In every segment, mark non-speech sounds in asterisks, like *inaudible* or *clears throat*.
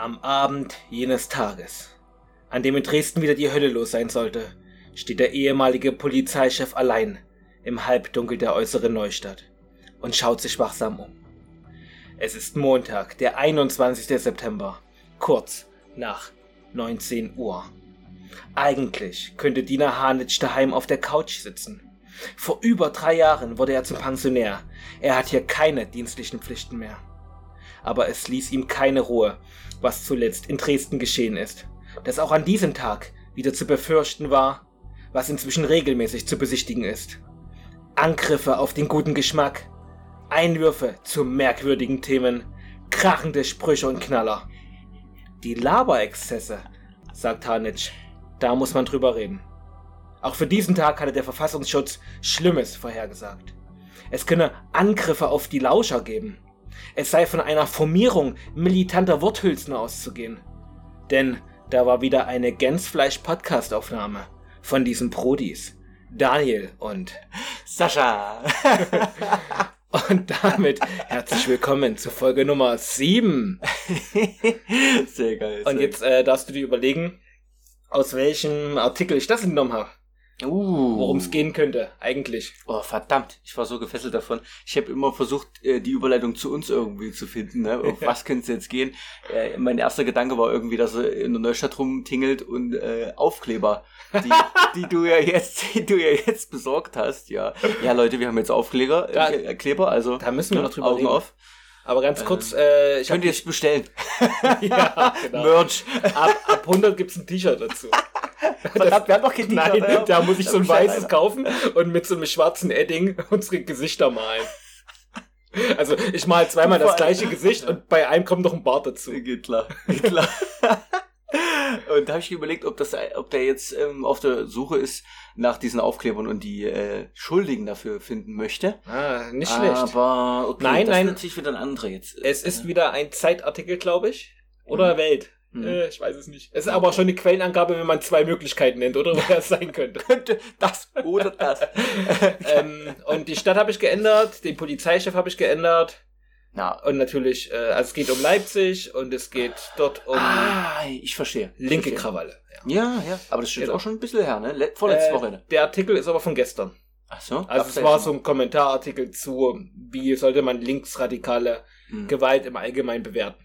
Am Abend jenes Tages, an dem in Dresden wieder die Hölle los sein sollte, steht der ehemalige Polizeichef allein im Halbdunkel der äußeren Neustadt und schaut sich wachsam um. Es ist Montag, der 21. September, kurz nach 19 Uhr. Eigentlich könnte Dina Hanitsch daheim auf der Couch sitzen. Vor über drei Jahren wurde er zum Pensionär. Er hat hier keine dienstlichen Pflichten mehr. Aber es ließ ihm keine Ruhe, was zuletzt in Dresden geschehen ist. Dass auch an diesem Tag wieder zu befürchten war, was inzwischen regelmäßig zu besichtigen ist. Angriffe auf den guten Geschmack, Einwürfe zu merkwürdigen Themen, krachende Sprüche und Knaller. Die Laberexzesse, sagt Hanitsch, da muss man drüber reden. Auch für diesen Tag hatte der Verfassungsschutz Schlimmes vorhergesagt. Es könne Angriffe auf die Lauscher geben. Es sei von einer Formierung militanter Worthülsen auszugehen. Denn da war wieder eine Gänsfleisch-Podcast-Aufnahme von diesen Prodis. Daniel und Sascha. *laughs* und damit herzlich willkommen zu Folge Nummer 7. Sehr geil. Und sehr jetzt äh, darfst du dir überlegen, aus welchem Artikel ich das entnommen habe. Uh. Worum es gehen könnte, eigentlich. Oh, verdammt, ich war so gefesselt davon. Ich habe immer versucht, äh, die Überleitung zu uns irgendwie zu finden. Ne? Auf *laughs* was könnte es jetzt gehen? Äh, mein erster Gedanke war irgendwie, dass er in der Neustadt rumtingelt und äh, Aufkleber, die, *laughs* die du ja jetzt, die du ja jetzt besorgt hast, ja. Ja, Leute, wir haben jetzt Aufkleber, Da- äh, Kleber, also Da müssen wir noch drüber Augen reden. auf. Aber ganz kurz, äh, ich Könnt ihr jetzt bestellen. *laughs* ja, genau. Merch. ab, ab 100 gibt's ein T-Shirt dazu. *laughs* Verdammt, wir haben doch kein Nein, ja. da muss ich so ein weißes kaufen und mit so einem schwarzen Edding unsere Gesichter malen. Also ich mal zweimal das gleiche Gesicht und bei einem kommt noch ein Bart dazu. Geht klar, geht klar. *laughs* und da habe ich überlegt, ob das, ob der jetzt ähm, auf der Suche ist nach diesen Aufklebern und die äh, Schuldigen dafür finden möchte. Ah, nicht schlecht. Aber okay, Nein, das nein. ist natürlich wieder ein anderer jetzt. Es ist wieder ein Zeitartikel, glaube ich. Oder Welt. Mhm. Äh, ich weiß es nicht. Es ist aber schon eine Quellenangabe, wenn man zwei Möglichkeiten nennt, oder *laughs* wer es sein könnte. könnte das oder das. *laughs* ähm, und die Stadt habe ich geändert, den Polizeichef habe ich geändert. Na, Und natürlich, äh, also es geht um Leipzig und es geht dort um ah, ich verstehe. Linke verstehe. Krawalle. Ja, ja, aber das stimmt Genau. auch schon ein bisschen her, ne? Le vorletzte Äh, Woche. Ne? Der Artikel ist aber von gestern. Ach so. Also es war so ein Kommentarartikel zu, wie sollte man linksradikale Hm. Gewalt im Allgemeinen bewerten.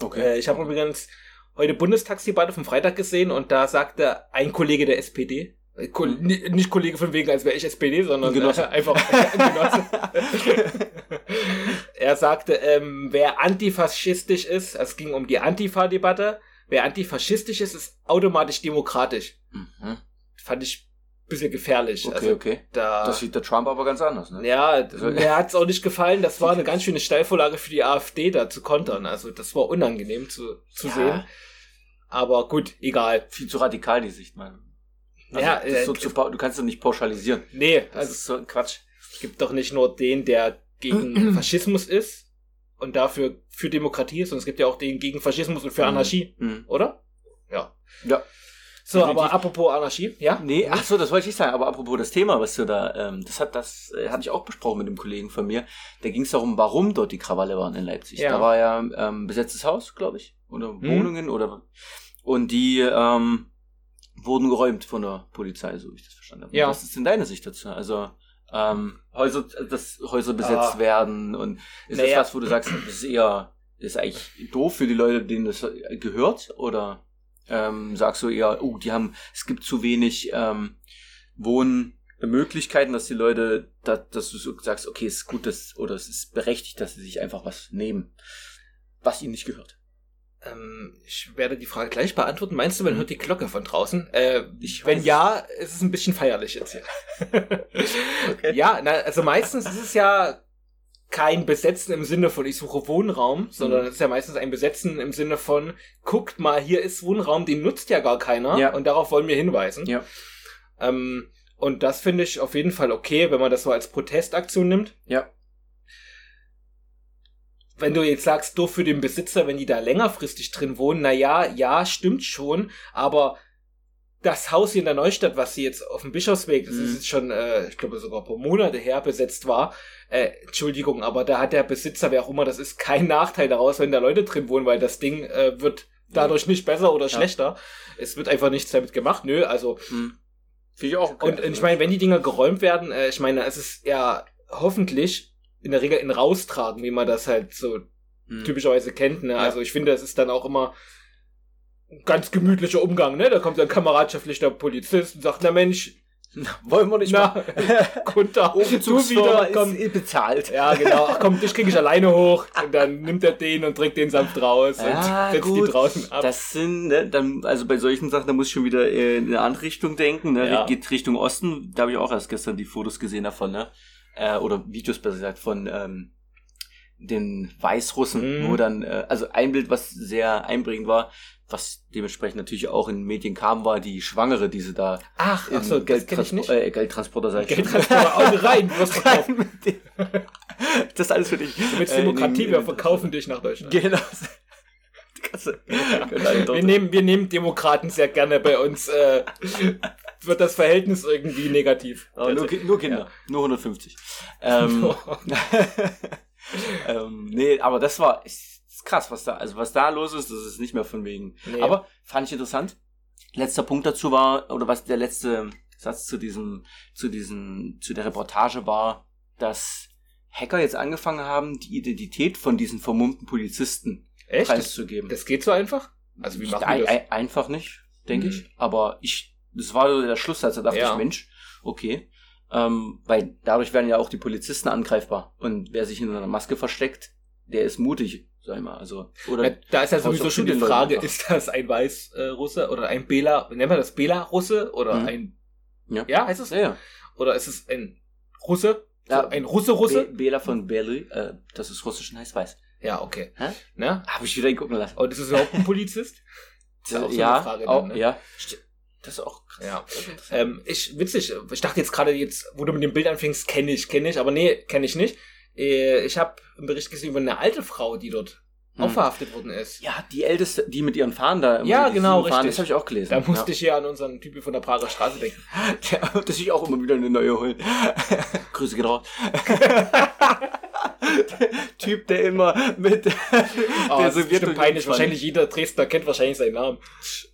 Okay. Äh, ich habe übrigens heute Bundestagsdebatte vom Freitag gesehen und da sagte ein Kollege der SPD, äh, Ko Mhm. ni- nicht Kollege von wegen, als wäre ich SPD, sondern Ein Genosse. äh, einfach ein er sagte, ähm, wer antifaschistisch ist, es ging um die Antifa-Debatte, wer antifaschistisch ist, ist automatisch demokratisch. Mhm. Fand ich ein bisschen gefährlich. Okay, also okay. da, Das sieht der Trump aber ganz anders, ne? ja, Also- mir *laughs* hat's auch nicht gefallen. Das war eine ganz schöne Steilvorlage für die AfD, da zu kontern. Also das war unangenehm zu, zu Ja. sehen. Aber gut, egal. Viel zu radikal, die Sicht, man. Also, Ja, das ist so äh, zu, du kannst doch nicht pauschalisieren. Nee, Das also ist so ein Quatsch. es gibt doch nicht nur den, der gegen *clears throat* Faschismus ist und dafür für Demokratie ist, sondern es gibt ja auch den gegen Faschismus und für Mhm. Anarchie, Mhm. oder? Ja. Ja. So, aber apropos Anarchie, ja? Nee, ach so, das wollte ich nicht sagen. Aber apropos das Thema, was du da, ähm, das hat, das äh, hatte ich auch besprochen mit einem Kollegen von mir. Da ging es darum, warum dort die Krawalle waren in Leipzig. Ja. Da war ja ähm, besetztes Haus, glaube ich, oder Mhm. Wohnungen oder und die ähm, wurden geräumt von der Polizei, so wie ich das verstanden habe. Ja. Was ist denn deine Sicht dazu? Also ähm, Häuser, dass Häuser besetzt Ah. werden und ist Naja. das was, wo du sagst, das ist eher, ist eigentlich doof für die Leute, denen das gehört, oder ähm, sagst du eher, oh, die haben, es gibt zu wenig ähm, Wohnmöglichkeiten, dass die Leute, da, dass du so sagst, okay, es ist gut, dass, oder es ist berechtigt, dass sie sich einfach was nehmen, was ihnen nicht gehört. Ähm, ich werde die Frage gleich beantworten. Meinst du, man Mhm. hört die Glocke von draußen? Äh, Ich wenn weiß ja, ist es ein bisschen feierlich jetzt hier. *laughs* Okay. Ja, na, also meistens ist es ja kein Besetzen im Sinne von ich suche Wohnraum, sondern Mhm. es ist ja meistens ein Besetzen im Sinne von guckt mal, hier ist Wohnraum, den nutzt ja gar keiner Ja. und darauf wollen wir hinweisen. Ja. Ähm, und das finde ich auf jeden Fall okay, wenn man das so als Protestaktion nimmt. Ja. Wenn du jetzt sagst, doof für den Besitzer, wenn die da längerfristig drin wohnen, na ja, ja, stimmt schon, aber das Haus hier in der Neustadt, was sie jetzt auf dem Bischofsweg, das Mhm. ist jetzt schon, äh, ich glaube sogar ein paar Monate her besetzt war, äh, Entschuldigung, aber da hat der Besitzer, wer auch immer das ist, keinen Nachteil daraus, wenn da Leute drin wohnen, weil das Ding äh, wird dadurch nicht besser oder Ja. schlechter. Es wird einfach nichts damit gemacht, nö, also Hm. Finde ich auch okay. und ich meine, wenn die Dinger geräumt werden, äh, ich meine, es ist ja hoffentlich in der Regel in Raustragen, wie man das halt so Hm. typischerweise kennt. Ne? Ja. Also ich finde, es ist dann auch immer ganz gemütlicher Umgang. Ne? Da kommt dann kameradschaftlich der Polizist und sagt, na Mensch, Wollen wir nicht na, Kunter, *laughs* du wieder, komm. ist bezahlt. Ja, genau. Ach komm, dich krieg ich alleine hoch. Und dann nimmt er den und trägt den sanft raus Ja, und setzt gut. die draußen ab. Das sind, ne, dann, also bei solchen Sachen, da muss ich schon wieder äh, in eine andere Richtung denken, ne? Ja. Geht Richtung Osten, da habe ich auch erst gestern die Fotos gesehen davon, ne? Äh, oder Videos besser gesagt von ähm, den Weißrussen, Mhm. wo dann, äh, also ein Bild, was sehr einbringend war, was dementsprechend natürlich auch in Medien kam, war die Schwangere, die sie da ach, ach so, das kenn ich Geldtranspo- nicht. äh, Geldtransporter schon. Geldtransporter, Auto rein, *laughs* du wirst dem. das ist alles für dich. Willst Äh, Demokratie, wir verkaufen dich nach Deutschland. Genau. *laughs* Dort- Wir nehmen, wir nehmen Demokraten sehr gerne bei uns. Äh, wird das Verhältnis irgendwie negativ. Aber nur, nur Kinder, nur 150. Ähm, *laughs* ähm, nee, aber das war ist, krass, was da, also was da los ist, das ist nicht mehr von wegen. Nee. Aber fand ich interessant. Letzter Punkt dazu war, oder was der letzte Satz zu diesem, zu diesem, zu der Reportage war, dass Hacker jetzt angefangen haben, die Identität von diesen vermummten Polizisten Echt? Das, preiszugeben. das geht so einfach? Also wie machen ein, die das? ein, einfach nicht, denke Mhm. ich. Aber ich, das war so der Schlusssatz, da dachte Ja. ich, Mensch, okay. Ähm, weil dadurch werden ja auch die Polizisten angreifbar. Und wer sich hinter einer Maske versteckt, der ist mutig, sag ich mal. Also, oder Ja, da ist ja sowieso schon die Frage, ist das ein Weiß-Russe oder ein Bela, nennen wir das Bela-Russe oder Mhm. ein, Ja. ja, heißt es? ja, ja. Oder ist es ein Russe? Ja, So, ein Russe-Russe? Be Bela von Berly, äh, das ist russisch und heißt weiß. Ja, okay. Hä? Ne? Habe ich wieder gucken lassen. Und ist es überhaupt ein Polizist? Das *laughs* ist auch so ja, eine Frage auch, dann, ne? ja. Das ist auch krass. Ja. Ähm, ich, witzig, ich dachte jetzt gerade jetzt, wo du mit dem Bild anfängst, kenne ich, kenne ich, aber nee, kenne ich nicht. Äh, Ich habe einen Bericht gesehen über eine alte Frau, die dort. Auch verhaftet worden ist. ja, die älteste, die mit ihren Fahnen da. immer Ja, genau, richtig. Das habe ich auch gelesen. Da musste ich ja an unseren Typen von der Prager Straße denken. *laughs* Ja, dass ich auch immer wieder eine neue holen. *laughs* Grüße geht raus. *laughs* der Typ, der immer mit Oh, der das Sowjetunion peinlich. Wahrscheinlich jeder Dresdner kennt wahrscheinlich seinen Namen.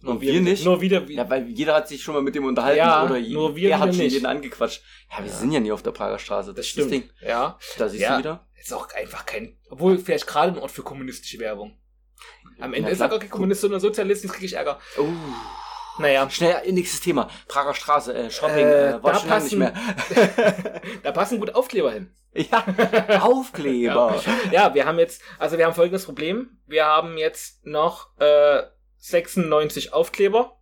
Und wir nicht? Nur wieder, wie, Ja, weil jeder hat sich schon mal mit dem unterhalten Ja, oder nur wir er hat schon nicht. jeden angequatscht. Ja, wir Ja. sind ja nie auf der Prager Straße. das ist stimmt. Ding. Ja. Da siehst Ja. du wieder. Ist auch einfach kein, obwohl vielleicht gerade ein Ort für kommunistische Werbung. Am Ende Na ist er gar kein Kommunist, sondern Sozialist, jetzt kriege ich Ärger. Oh. Naja, Schnell, nächstes Thema. Prager Straße, äh, Shopping, Äh, äh, war da schon lange nicht passen- mehr. *laughs* da passen gut Aufkleber hin. ja, Aufkleber. *laughs* Ja, wir haben jetzt, also wir haben folgendes Problem. Wir haben jetzt noch äh, 96 Aufkleber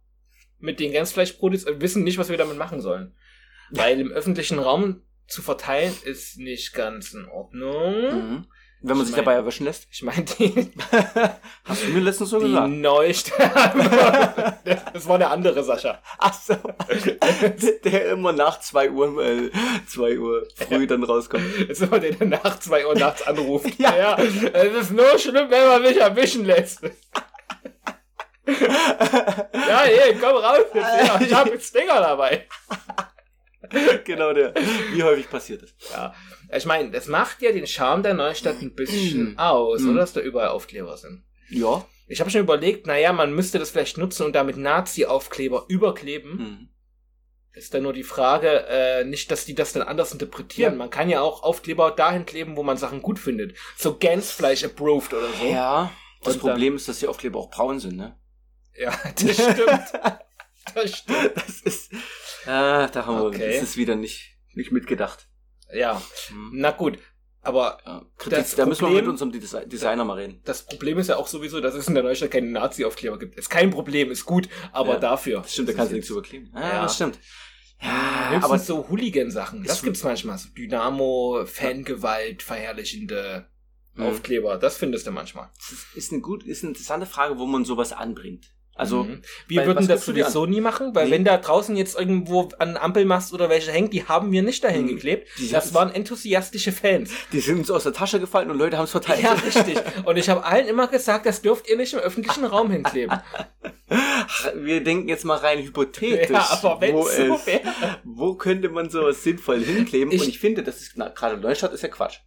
mit den Gänzfleischbrotis und wissen nicht, was wir damit machen sollen. *laughs* Weil im öffentlichen Raum zu verteilen ist nicht ganz in Ordnung. Mhm. Wenn man Ich sich mein- dabei erwischen lässt. Ich meine, die, *laughs* Hast du mir letztens so die gesagt. Neustadt. *laughs* das war eine andere Sascha. Ach so. der, der immer nach 2 Uhr, äh, 2 Uhr früh dann rauskommt. Das ist immer der, der nach zwei Uhr nachts anruft. Ja. Es ist nur schlimm, wenn man mich erwischen lässt. *laughs* ja, hey, komm raus jetzt. Ja, ich habe jetzt Stinger dabei. *laughs* genau der. Wie häufig passiert das? Ja. Ich meine, das macht ja den Charme der Neustadt ein bisschen Mm. aus, Mm. oder? Dass da überall Aufkleber sind. Ja. Ich habe schon überlegt, naja, man müsste das vielleicht nutzen und damit Nazi-Aufkleber überkleben. Mhm. Ist dann nur die Frage, äh, nicht, dass die das dann anders interpretieren. Ja. Man kann ja auch Aufkleber dahin kleben, wo man Sachen gut findet. So Gänsfleisch approved oder so. Ja. Das Und dann- Problem ist, dass die Aufkleber auch braun sind, ne? Ja, *laughs* das stimmt. *laughs* Das stimmt. Das ist. Ah, da haben wir. Okay. Das ist wieder nicht, nicht mitgedacht. Ja, Mhm. na gut. Aber Ja. Kritik, Das da müssen wir Problem- mit unserem Desi- Designer mal reden. das Problem ist ja auch sowieso, dass es in der Neustadt keine Nazi-Aufkleber gibt. Ist kein Problem, ist gut, aber Ja, dafür. Das stimmt, da kannst du nichts überkleben. Ah, Ja. das stimmt. Ja, aber so Hooligan-Sachen. Das gibt's manchmal. So Dynamo, Fangewalt, verherrlichende Mhm. Aufkleber. Das findest du manchmal. das ist, ist eine gut, ist eine interessante Frage, wo man sowas anbringt. Also, Mhm. Wir weil, würden das sowieso nie machen, weil Nee. wenn da draußen jetzt irgendwo an Ampelmast oder welche hängt, die haben wir nicht dahin Mhm. geklebt. Die Das waren enthusiastische Fans. die sind uns aus der Tasche gefallen und Leute haben es verteilt. Ja, richtig. Und ich habe allen immer gesagt, das dürft ihr nicht im öffentlichen Raum hinkleben. Wir denken jetzt mal rein hypothetisch. Ja, aber wenn wo, so es, wäre. wo könnte man sowas sinnvoll hinkleben? Ich- und ich finde, das ist gerade Neustadt ist ja Quatsch.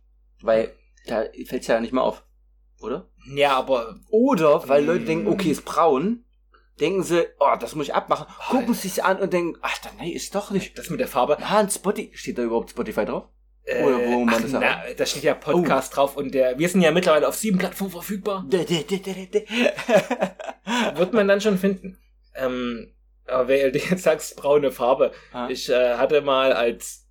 Weil da fällt es ja nicht mehr auf. Oder? Ja, aber Oder weil Leute Mm. denken, okay, ist braun, denken sie, oh, das muss ich abmachen, Oh, gucken sich an und denken, ach, nee, ist doch nicht. das mit der Farbe. Ah, ein Spotify, steht da überhaupt Spotify drauf? Oder wo man ach, das na, da steht ja Podcast drauf und der, wir sind ja mittlerweile auf sieben Plattformen verfügbar. Wird man dann schon finden. Ähm, aber du jetzt sagst, braune Farbe. Ah. Ich äh, hatte mal als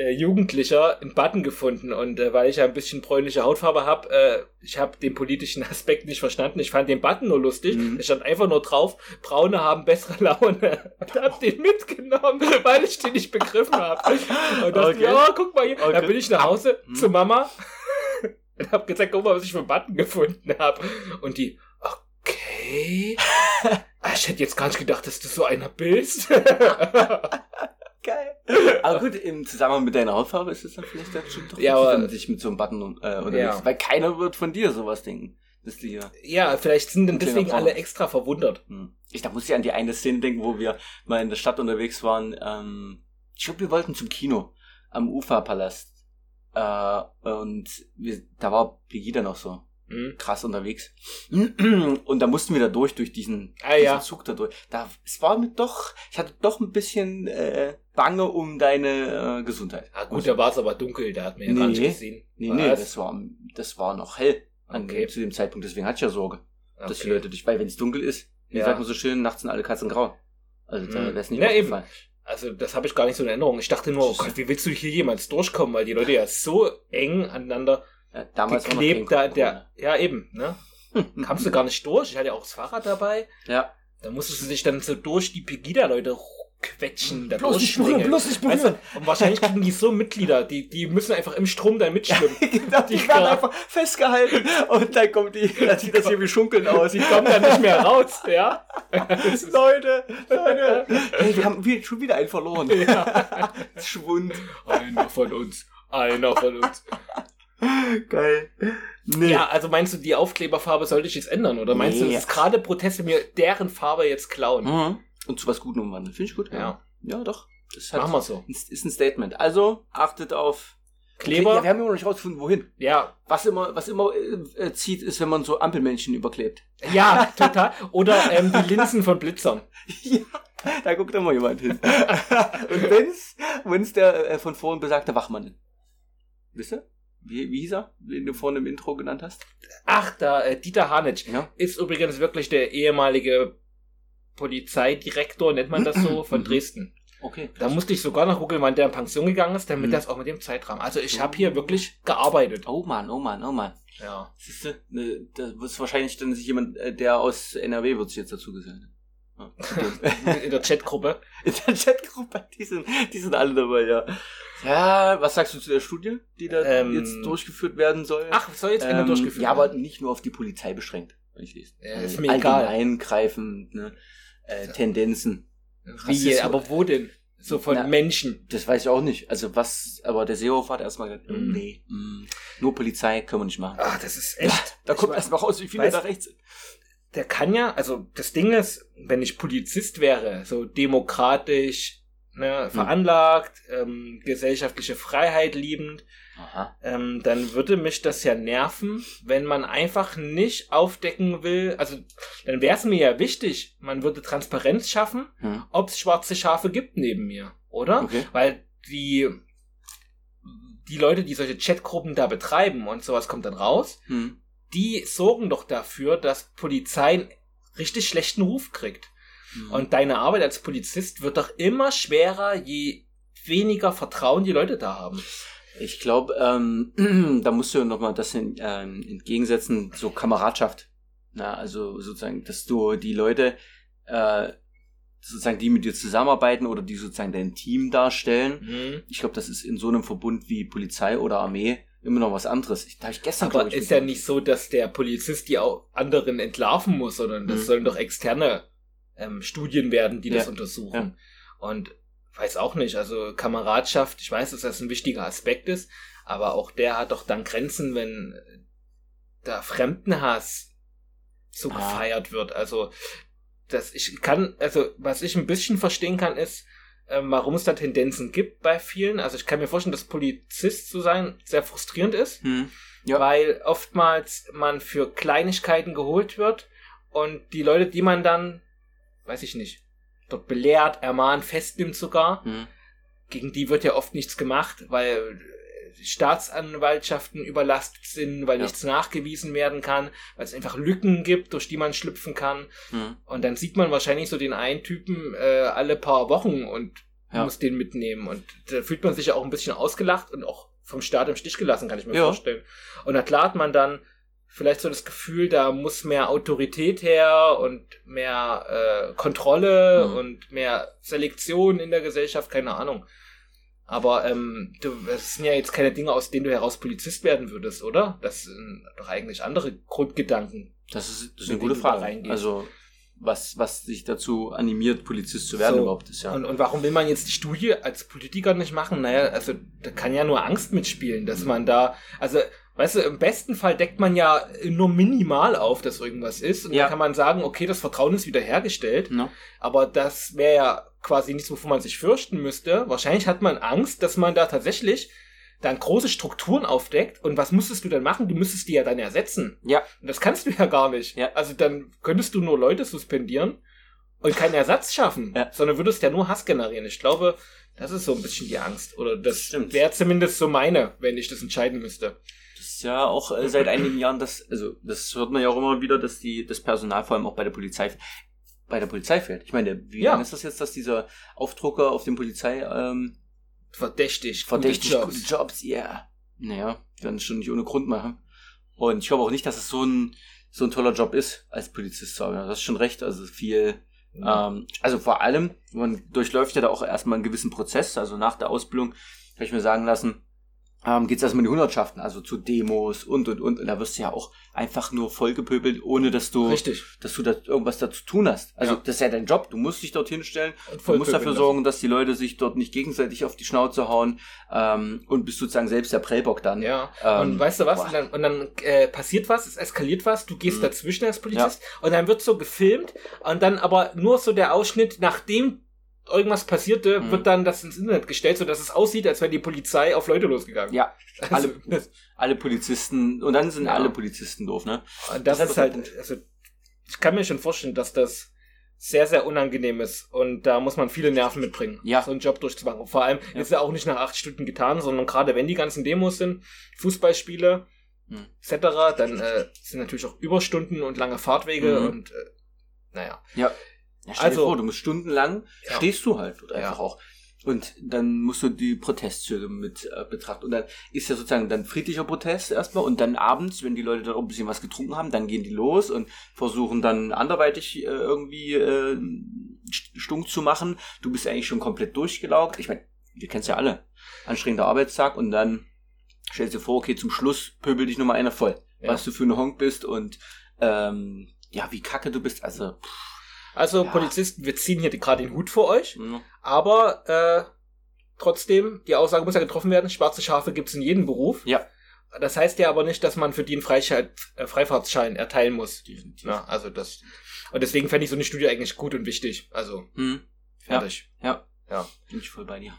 äh, Jugendlicher einen Button gefunden und äh, weil ich ja ein bisschen bräunliche Hautfarbe habe, äh, ich habe den politischen *laughs* Aspekt nicht verstanden. Ich fand den Button nur lustig. Mhm. Da stand einfach nur drauf, Braune haben bessere *laughs* Laune. Und hab den mitgenommen, *laughs* weil ich den nicht begriffen habe. Und dachte, Okay. ja, guck mal hier. Okay. Dann bin ich nach Hause Mhm. zu Mama und hab gesagt, guck mal, was ich für einen Button gefunden habe. Und die, okay. Ah, Ich hätte jetzt gar nicht gedacht, dass du so einer bist. Geil. Aber gut, im Zusammenhang mit deiner Hautfarbe ist es dann vielleicht dann schon doch Ja, aber- man sich mit so einem Button äh, unterwegs Ja. Weil keiner wird von dir sowas denken. Dass die hier. ja, vielleicht sind dann deswegen alle extra verwundert. Hm. Ich, da muss ich an die eine Szene denken, wo wir mal in der Stadt unterwegs waren. Ähm, ich glaube, wir wollten zum Kino am Uferpalast. Äh, und wir, da war Pegida noch so Hm? krass unterwegs. *clears throat* Und da mussten wir da durch, durch diesen, Ah, diesen ja. Zug da durch. Da, es war mir doch, ich hatte doch ein bisschen äh, Bange um deine äh, Gesundheit. Ah, gut, da war es aber dunkel, da hat man ja Nee. gar nicht gesehen. Nee, nee, Was? das war, das war noch hell an, Okay. zu dem Zeitpunkt. Deswegen hatte ich ja Sorge, dass die Okay. Leute dich, weil wenn es dunkel ist, wie Ja. sagt man so schön, nachts sind alle Katzen grau. Also da Mhm. wäre es nicht Ja, eben. Also, das habe ich gar nicht so in Erinnerung. Ich dachte nur, oh Gott, wie willst du hier jemals durchkommen, weil die Leute ja so eng aneinander Ja, damals war noch geklebt da, der, ja eben, ne? *laughs* Kamst du gar nicht durch. Ich hatte ja auch das Fahrrad dabei. Ja. Da musstest du dich dann so durch die Pegida-Leute quetschen, da Bloß nicht berühren, bloß nicht Weißt berühren. du, und wahrscheinlich kriegen die so Mitglieder, die, die müssen einfach im Strom da mitschwimmen. *laughs* genau, die Die werden einfach festgehalten und dann kommt die, dann sieht das hier wie Schunkeln aus. Die kommen dann nicht mehr raus, ja? *laughs* Leute, Leute. Hey, wir haben wir, schon wieder einen verloren. ja. Schwund. Einer von uns. Einer von uns. Geil. Nee. Ja, also meinst du, die Aufkleberfarbe sollte ich jetzt ändern? Oder meinst du, Nee. es ist gerade Proteste mir deren Farbe jetzt klauen? Mhm. Und zu was Gutem umwandeln. Finde ich gut. Ja. Ja, doch. Das Machen wir so. ist, ein Statement. Also, achtet auf Kleber? Ja, wir haben immer noch nicht rausgefunden, wohin. Ja, Was immer, was immer äh, zieht, ist, wenn man so Ampelmännchen überklebt. *laughs* ja, total. Oder ähm, die Linsen von Blitzern. *laughs* ja, da guckt immer jemand hin. *laughs* Und wenn's, wenn's der äh, von vorhin besagte Wachmann ist. Wisst ihr? Wie, wie hieß er, den du vorhin im Intro genannt hast? Ach, da, äh, Dieter Hanitsch Ja. ist übrigens wirklich der ehemalige Polizeidirektor, nennt man das so, *clears throat* von Mhm. Dresden. Okay. Da musste ich sogar noch googeln, wann der in Pension gegangen ist, damit Mhm. das auch mit dem Zeitrahmen. Also ich habe hier wirklich gearbeitet. Oh Mann, oh Mann, oh Mann. Ja. Siehst du, ne, da wird wahrscheinlich dann sich jemand, äh, der aus NRW wird sich jetzt dazu gesellen. *laughs* Ja. In der Chatgruppe. In der Chatgruppe, die sind, die sind alle dabei, ja. Ja, was sagst du zu der Studie, die da Ähm, jetzt durchgeführt werden soll? Ach, soll jetzt Ähm, durchgeführt Ja, aber nicht nur auf die Polizei beschränkt, wenn ich lese. Ja, Also ist mir egal. Allgemeingreifend, ne? Äh, Tendenzen. Wie, Rassismus. aber wo denn? So von Na, Menschen. Das weiß ich auch nicht. Also was, aber der Seehofer hat erstmal gesagt, Mhm. nee, mm, nur Polizei können wir nicht machen. Ach, das ist echt. Da kommt erstmal raus, wie viele weiß- da rechts sind. Der kann ja, also das Ding ist, wenn ich Polizist wäre, so demokratisch ne, Hm. veranlagt, ähm, gesellschaftliche Freiheit liebend, ähm, dann würde mich das ja nerven, wenn man einfach nicht aufdecken will. Also dann wäre es mir ja wichtig, man würde Transparenz schaffen, Hm. ob es schwarze Schafe gibt neben mir, oder? Okay. Weil die die Leute, die solche Chatgruppen da betreiben und sowas kommt dann raus, Hm. Die sorgen doch dafür, dass Polizei einen richtig schlechten Ruf kriegt. Hm. Und deine Arbeit als Polizist wird doch immer schwerer, je weniger Vertrauen die Leute da haben. Ich glaube, ähm, *clears throat* da musst du nochmal das in, ähm, entgegensetzen, so Kameradschaft. Na, also sozusagen, dass du die Leute, äh, sozusagen, die mit dir zusammenarbeiten oder die sozusagen dein Team darstellen. Mhm. Ich glaube, das ist in so einem Verbund wie Polizei oder Armee immer noch was anderes. Ich, da ich gestern, Aber ich, ist ja nicht so, dass der Polizist die auch anderen entlarven muss, sondern das Mhm. sollen doch externe ähm, Studien werden, die das Ja, untersuchen. Und weiß auch nicht, also Kameradschaft, ich weiß, dass das ein wichtiger Aspekt ist, aber auch der hat doch dann Grenzen, wenn da Fremdenhass so Ah. gefeiert wird. Also, das ich kann, also was ich ein bisschen verstehen kann, ist, ähm, warum es da Tendenzen gibt bei vielen. Also ich kann mir vorstellen, dass Polizist zu sein sehr frustrierend ist, Hm. Ja. weil oftmals man für Kleinigkeiten geholt wird und die Leute, die man dann, weiß ich nicht, dort belehrt, ermahnt, festnimmt sogar, Hm. gegen die wird ja oft nichts gemacht, weil Staatsanwaltschaften überlastet sind, weil Ja. nichts nachgewiesen werden kann, weil es einfach Lücken gibt, durch die man schlüpfen kann. Hm. Und dann sieht man wahrscheinlich so den einen Typen äh, alle paar Wochen und Ja. muss den mitnehmen. Und da fühlt man sich ja auch ein bisschen ausgelacht und auch vom Staat im Stich gelassen, kann ich mir Ja. vorstellen. Und da klar hat man dann vielleicht so das Gefühl, da muss mehr Autorität her und mehr äh, Kontrolle Mhm. und mehr Selektion in der Gesellschaft, keine Ahnung. Aber ähm, du, das sind ja jetzt keine Dinge, aus denen du heraus Polizist werden würdest, oder? Das sind doch eigentlich andere Grundgedanken. Das ist, das ist eine gute Frage. Also, was, was dich dazu animiert, Polizist zu werden So. überhaupt ist, ja. Und, und warum will man jetzt die Studie als Politiker nicht machen? Naja, also da kann ja nur Angst mitspielen, dass man da, also, weißt du, im besten Fall deckt man ja nur minimal auf, dass irgendwas ist. Und Ja. dann kann man sagen, okay, das Vertrauen ist wiederhergestellt. Ne? Aber das wäre ja quasi nichts, wovor man sich fürchten müsste. Wahrscheinlich hat man Angst, dass man da tatsächlich dann große Strukturen aufdeckt. Und was müsstest du dann machen? Du müsstest die ja dann ersetzen. Ja. Und das kannst du ja gar nicht. Ja. Also dann könntest du nur Leute suspendieren und keinen Ersatz schaffen, Ja. sondern würdest ja nur Hass generieren. Ich glaube, das ist so ein bisschen die Angst. Oder das wäre zumindest so meine, wenn ich das entscheiden müsste. Das ist ja auch äh, seit einigen Jahren das, also das hört man ja auch immer wieder, dass die das Personal vor allem auch bei der Polizei bei der Polizei fährt. Ich meine, wie Ja. lange ist das jetzt, dass dieser Aufdrucker auf dem Polizei ähm, Verdächtig. gute verdächtig Jobs. gute Jobs, ja. Yeah. Naja, werden es schon nicht ohne Grund machen. Und ich glaube auch nicht, dass es so ein so ein toller Job ist, als Polizist zu arbeiten. Du hast schon recht, also viel Ja. ähm, also vor allem, man durchläuft ja da auch erstmal einen gewissen Prozess. Also nach der Ausbildung habe ich mir sagen lassen, ähm, geht es erstmal in die Hundertschaften, also zu Demos und und und. Und da wirst du ja auch einfach nur vollgepöbelt, ohne dass du, Richtig. dass du da irgendwas dazu tun hast. Also Ja. das ist ja dein Job. Du musst dich dorthin stellen. Und Du musst dafür sorgen, dass die Leute sich dort nicht gegenseitig auf die Schnauze hauen ähm, und bist sozusagen selbst der Prellbock dann. Ja, Ähm, und weißt du was? boah. Und dann, und dann äh, passiert was, es eskaliert was, du gehst Mhm. dazwischen als Polizist und dann wird so gefilmt und dann aber nur so der Ausschnitt, nachdem irgendwas passierte, Mhm. wird dann das ins Internet gestellt, sodass es aussieht, als wäre die Polizei auf Leute losgegangen. Ja, *laughs* also, alle- alle Polizisten, und dann sind Ja. alle Polizisten doof, ne? und das, Das ist halt also ich kann mir schon vorstellen, dass das sehr, sehr unangenehm ist und da muss man viele Nerven mitbringen, Ja. so einen Job durchzumachen. Vor allem Ja. ist ja auch nicht nach acht Stunden getan, sondern gerade wenn die ganzen Demos sind, Fußballspiele, Hm. etc., dann äh, sind natürlich auch Überstunden und lange Fahrtwege Mhm. und äh, naja. Ja. Ja stell Also- dir vor, du musst stundenlang, Ja. stehst du halt Ja. einfach auch. Und dann musst du die Protestzüge mit äh, betrachten. Und dann ist ja sozusagen dann friedlicher Protest erstmal. Und dann abends, wenn die Leute dann auch ein bisschen was getrunken haben, dann gehen die los und versuchen dann anderweitig äh, irgendwie äh, st- stunk zu machen. Du bist eigentlich schon komplett durchgelaugt. Ich meine, wir kennen es ja alle. Anstrengender Arbeitstag und dann stellst du dir vor, okay, zum Schluss pöbel dich nochmal einer voll. Ja. Was du für ein Honk bist und ähm, ja, wie kacke du bist. Also, pff, Also Ja. Polizisten, wir ziehen hier gerade den Hut vor euch, mh. aber äh, trotzdem, die Aussage muss ja getroffen werden, schwarze Schafe gibt's in jedem Beruf. Ja. Das heißt ja aber nicht, dass man für die einen Freischein, äh, Freifahrtsschein erteilen muss. definitiv. Ja, also das. Und deswegen fände ich so eine Studie eigentlich gut und wichtig. Also, Hm. fertig. Ja. Ja. Bin ich voll bei dir.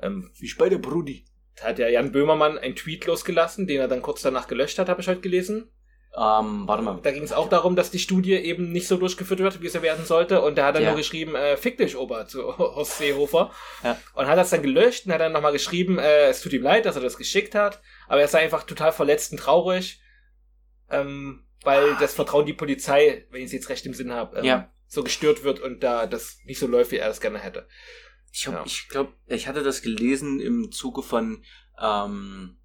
Ähm, Ich bei der Brudi. da hat ja Jan Böhmermann einen Tweet losgelassen, den er dann kurz danach gelöscht hat, habe ich heute gelesen. Ähm, warte mal. Da ging es auch darum, dass die Studie eben nicht so durchgeführt wird, wie sie werden sollte. Und da hat er Ja. nur geschrieben, äh, fick dich, Ober, zu *laughs* Horst Seehofer. Ja. Und hat das dann gelöscht und hat dann nochmal geschrieben, äh, es tut ihm leid, dass er das geschickt hat. Aber er sei einfach total verletzt und traurig. Ähm, weil Ah. das Vertrauen die Polizei, wenn ich es jetzt recht im Sinn habe, ähm, Ja. so gestört wird und da das nicht so läuft, wie er das gerne hätte. Ich, hab- Ja. ich glaube, ich hatte das gelesen im Zuge von, ähm,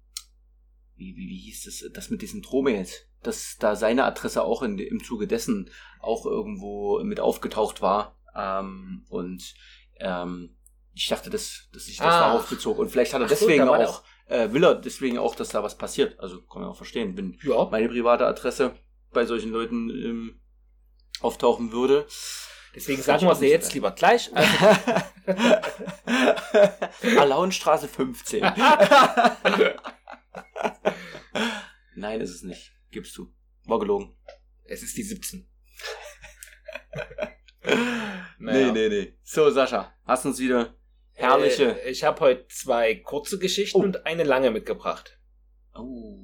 wie, wie, wie hieß das, das mit diesen Drohmails, dass da seine Adresse auch in, im Zuge dessen auch irgendwo mit aufgetaucht war. Ähm, und ähm, ich dachte, dass, dass sich das Ah. darauf bezog. Und vielleicht hat er Ach so, deswegen der auch, äh, will er deswegen auch, dass da was passiert. Also kann man auch verstehen. Wenn Ja. meine private Adresse bei solchen Leuten ähm, auftauchen würde, Deswegen sagen wir sie jetzt lieber gleich. *laughs* Also, Alaunstraße 15. *laughs* Nein, ist es nicht. Gibst du. War gelogen. es ist die 17. *laughs* Nee, nee, nee. So, Sascha, hast uns wieder herrliche. Äh, ich habe heute zwei kurze Geschichten Oh. und eine lange mitgebracht. oh,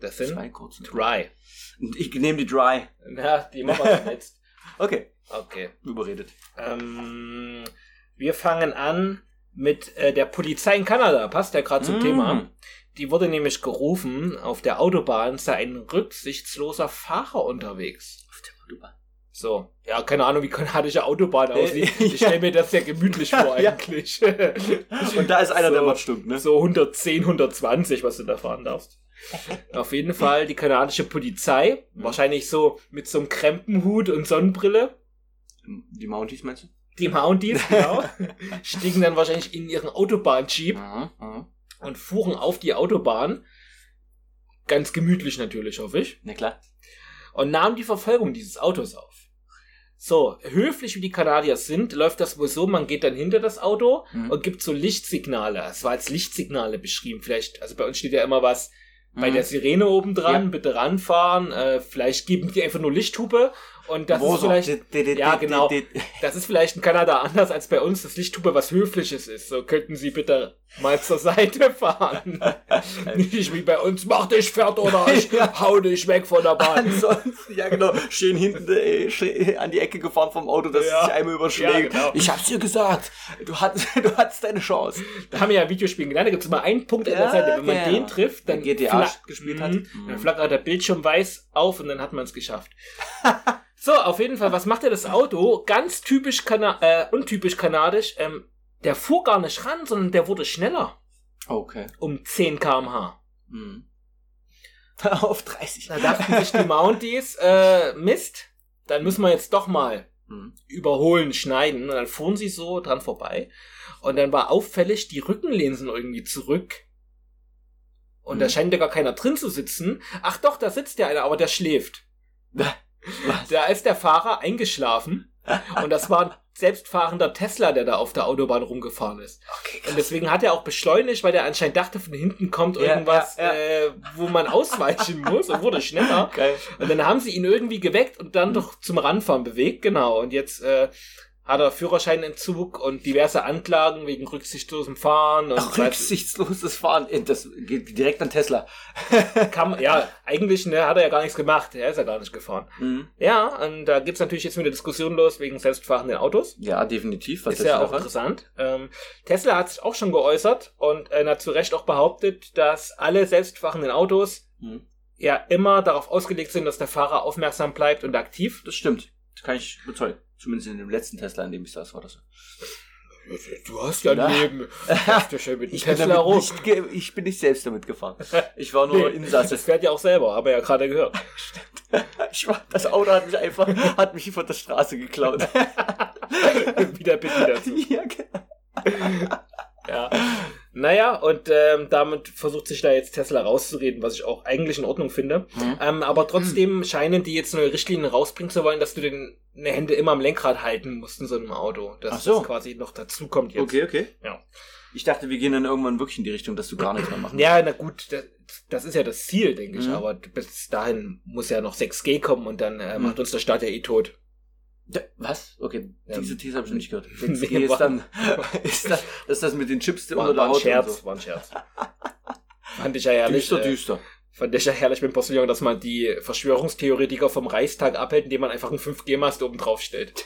Das sind zwei kurze. Dry. Ich nehme die Dry. Na, die machen wir *laughs* jetzt. Okay, Okay. überredet. Ähm, wir fangen an mit äh, der Polizei in Kanada. Passt ja gerade zum Mm. Thema. Die wurde nämlich gerufen, auf der Autobahn sei ein rücksichtsloser Fahrer unterwegs. Auf der Autobahn. So, ja, keine Ahnung, wie kanadische Autobahn Äh, aussieht. *laughs* Ich stelle mir das sehr gemütlich *laughs* vor eigentlich. *laughs* Und da ist einer, So. der macht stunk, ne? so 110, 120, was du da fahren darfst. Auf jeden Fall die kanadische Polizei, Mhm. wahrscheinlich so mit so einem Krempenhut und Sonnenbrille. Die Mounties meinst du? Die Mounties, genau, stiegen dann wahrscheinlich in ihren Autobahn-Jeep Aha, aha. Und fuhren auf die Autobahn. Ganz gemütlich natürlich, hoffe ich. Na klar. Und nahmen die Verfolgung dieses Autos auf. So, höflich wie die Kanadier sind, läuft das wohl so, man geht dann hinter das Auto Mhm. und gibt so Lichtsignale. Es war als Lichtsignale beschrieben. Vielleicht, also bei uns steht ja immer was bei Mhm. der Sirene oben dran, Ja. bitte ranfahren. Äh, vielleicht geben die einfach nur Lichthupe und das ist vielleicht, ja, genau. das ist vielleicht in Kanada anders als bei uns, das Lichthupe was Höfliches ist. So könnten sie bitte mal zur Seite fahren. *laughs* Nicht wie bei uns, mach dich fährt oder ich *laughs* hau dich weg von der Bahn. Ansonsten, ja genau, stehen hinten äh, schön an die Ecke gefahren vom Auto, dass Ja. es sich einmal überschlägt. Ja, genau. Ich hab's dir gesagt, du hattest, *laughs* du hattest deine Chance. Da haben wir ja Videospielen gelernt, da gibt es immer einen Punkt an der Seite. Wenn man den trifft, dann, GTA gespielt hat. dann Mhm. flackert der Bildschirm weiß auf und dann hat man es geschafft. So, auf jeden Fall, was macht er das Auto? Ganz typisch, Kana äh, untypisch kanadisch. Ähm, der fuhr gar nicht ran, sondern der wurde schneller. Okay. Um 10 km/h. Mhm. *laughs* Auf 30. Da dachten sich die Mounties, äh, Mist, dann müssen wir jetzt doch mal Mhm. überholen, schneiden. Und dann fuhren sie so dran vorbei. Und dann war auffällig, die Rückenlehnen sind irgendwie zurück. Und da Mhm. scheint ja gar keiner drin zu sitzen. Ach doch, da sitzt ja einer, aber der schläft. Was? Da ist der Fahrer eingeschlafen. Und das war ein selbstfahrender Tesla, der da auf der Autobahn rumgefahren ist. Okay, Und deswegen hat er auch beschleunigt, weil der anscheinend dachte, von hinten kommt Ja, irgendwas, ja, Äh, wo man ausweichen muss und wurde schneller. Geil. Und dann haben sie ihn irgendwie geweckt und dann doch zum Ranfahren bewegt, genau. Und jetzt äh, hat er Führerscheinentzug und diverse Anklagen wegen rücksichtslosem Fahren und Ach, rücksichtsloses Fahren, das geht direkt an Tesla. *laughs* kann, ja, eigentlich ne, hat er ja gar nichts gemacht, er ist ja gar nicht gefahren. Mhm. Ja, und da gibt's natürlich jetzt wieder Diskussion los wegen selbstfahrenden Autos. Ja, definitiv. Was ist ja auch interessant. Ähm, Tesla hat sich auch schon geäußert und äh, hat zu Recht auch behauptet, dass alle selbstfahrenden Autos Mhm. ja immer darauf ausgelegt sind, dass der Fahrer aufmerksam bleibt und aktiv. Das stimmt. Das kann ich bezeugen. Zumindest in dem letzten Tesla, in dem ich saß, war das so. Du hast ja Na? ein Leben. Schön mit dem Ich bin, nicht, ich bin nicht selbst damit gefahren. *laughs* Ich war nur Nee, Insasse. Das fährt ja auch selber, haben wir ja gerade gehört. *laughs* Ich war, das Auto hat mich einfach, hat mich von der Straße geklaut. *laughs* Wieder bedient. ja, genau. Ja. Naja, und ähm, damit versucht sich da jetzt Tesla rauszureden, was ich auch eigentlich in Ordnung finde. Mhm. Ähm, aber trotzdem scheinen die jetzt neue Richtlinien rausbringen zu wollen, dass du den eine Hände immer am Lenkrad halten musst in so einem Auto. Dass Ach so. das quasi noch dazu kommt jetzt. Okay, okay. Ja. Ich dachte, wir gehen dann irgendwann wirklich in die Richtung, dass du gar nichts mehr machen Ja, na gut, das, das ist ja das Ziel, denke ich. Mhm. Aber bis dahin muss ja noch 6G kommen und dann äh, Mhm. macht uns der Staat ja eh tot. Was? Okay, Ja. diese These habe ich noch nicht gehört. *laughs* Nee, 6G *laughs* ist dann, *laughs* ist das, ist das mit den Chips War, unter der war ein Haut Scherz, so. war ein Scherz. Fand ich ja herrlich. Düster, äh, düster. Fand ich ja herrlich mit dem Postillon, dass man die Verschwörungstheoretiker vom Reichstag abhält, indem man einfach einen 5G-Mast oben drauf stellt.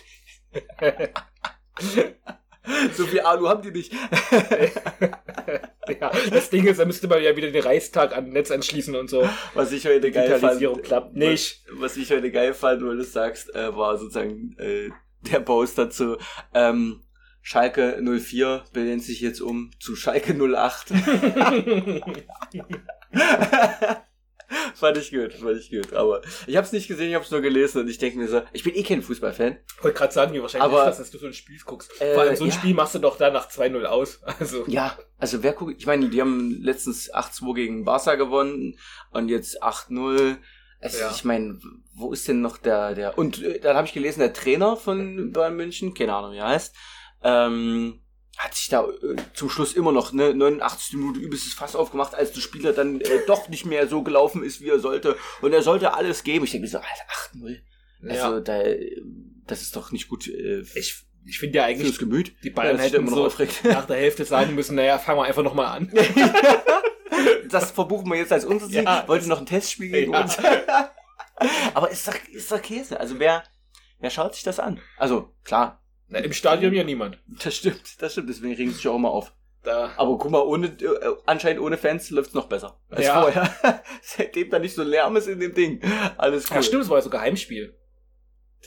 *laughs* So viel Alu haben die nicht. *laughs* ja, das Ding ist, da müsste man ja wieder den Reichstag an Netz anschließen und so. Was ich heute geil fand. Klappt nicht. Was, was ich heute geil fand, weil du sagst, äh, war sozusagen äh, der Post dazu. Ähm, Schalke 04 benennt sich jetzt um zu Schalke 08. *laughs* *laughs* fand ich gut, fand ich gut. Aber ich habe es nicht gesehen, ich habe es nur gelesen und ich denke mir so, ich bin eh kein Fußballfan. Ich wollte gerade sagen, wie wahrscheinlich Aber- ist das, dass du so ein Spiel guckst. Äh, Vor allem so ein ja. Spiel machst du doch da nach 2-0 aus. *laughs* Also, Ja, also wer guckt, ich meine, die haben letztens 8-2 gegen Barca gewonnen und jetzt 8-0. Also Ja. ich meine, wo ist denn noch der, der, und äh, dann habe ich gelesen, der Trainer von Bayern München, keine Ahnung, wie er heißt, ähm, hat sich da äh, zum Schluss immer noch ne 89 Minuten übelstes Fass aufgemacht, als der Spieler dann äh, *laughs* doch nicht mehr so gelaufen ist, wie er sollte. Und er sollte alles geben. Ich denke mir so, Alter, 8-0. Also ja. da, das ist doch nicht gut äh, Ich, ich finde ja eigentlich, fürs Gemüt. die Bayern Ja, das hätten immer noch so aufregend. *laughs* nach der Hälfte sagen müssen, naja, fangen wir einfach nochmal an. *laughs* Das verbuchen wir jetzt als unser Sieg. Ja. Wollte noch ein Testspiel gegen Ja. uns. Aber ist doch, ist doch Käse. Also wer, wer schaut sich das an? Also, klar, Na, Im Stadion ja niemand. das stimmt, das stimmt. Deswegen regen sich auch immer auf. Da, Aber guck mal, ohne, äh, anscheinend ohne Fans läuft's noch besser als Ja. vorher. *laughs* Seitdem da nicht so Lärm ist in dem Ding. Alles cool. ja, stimmt, es war ja sogar Heimspiel.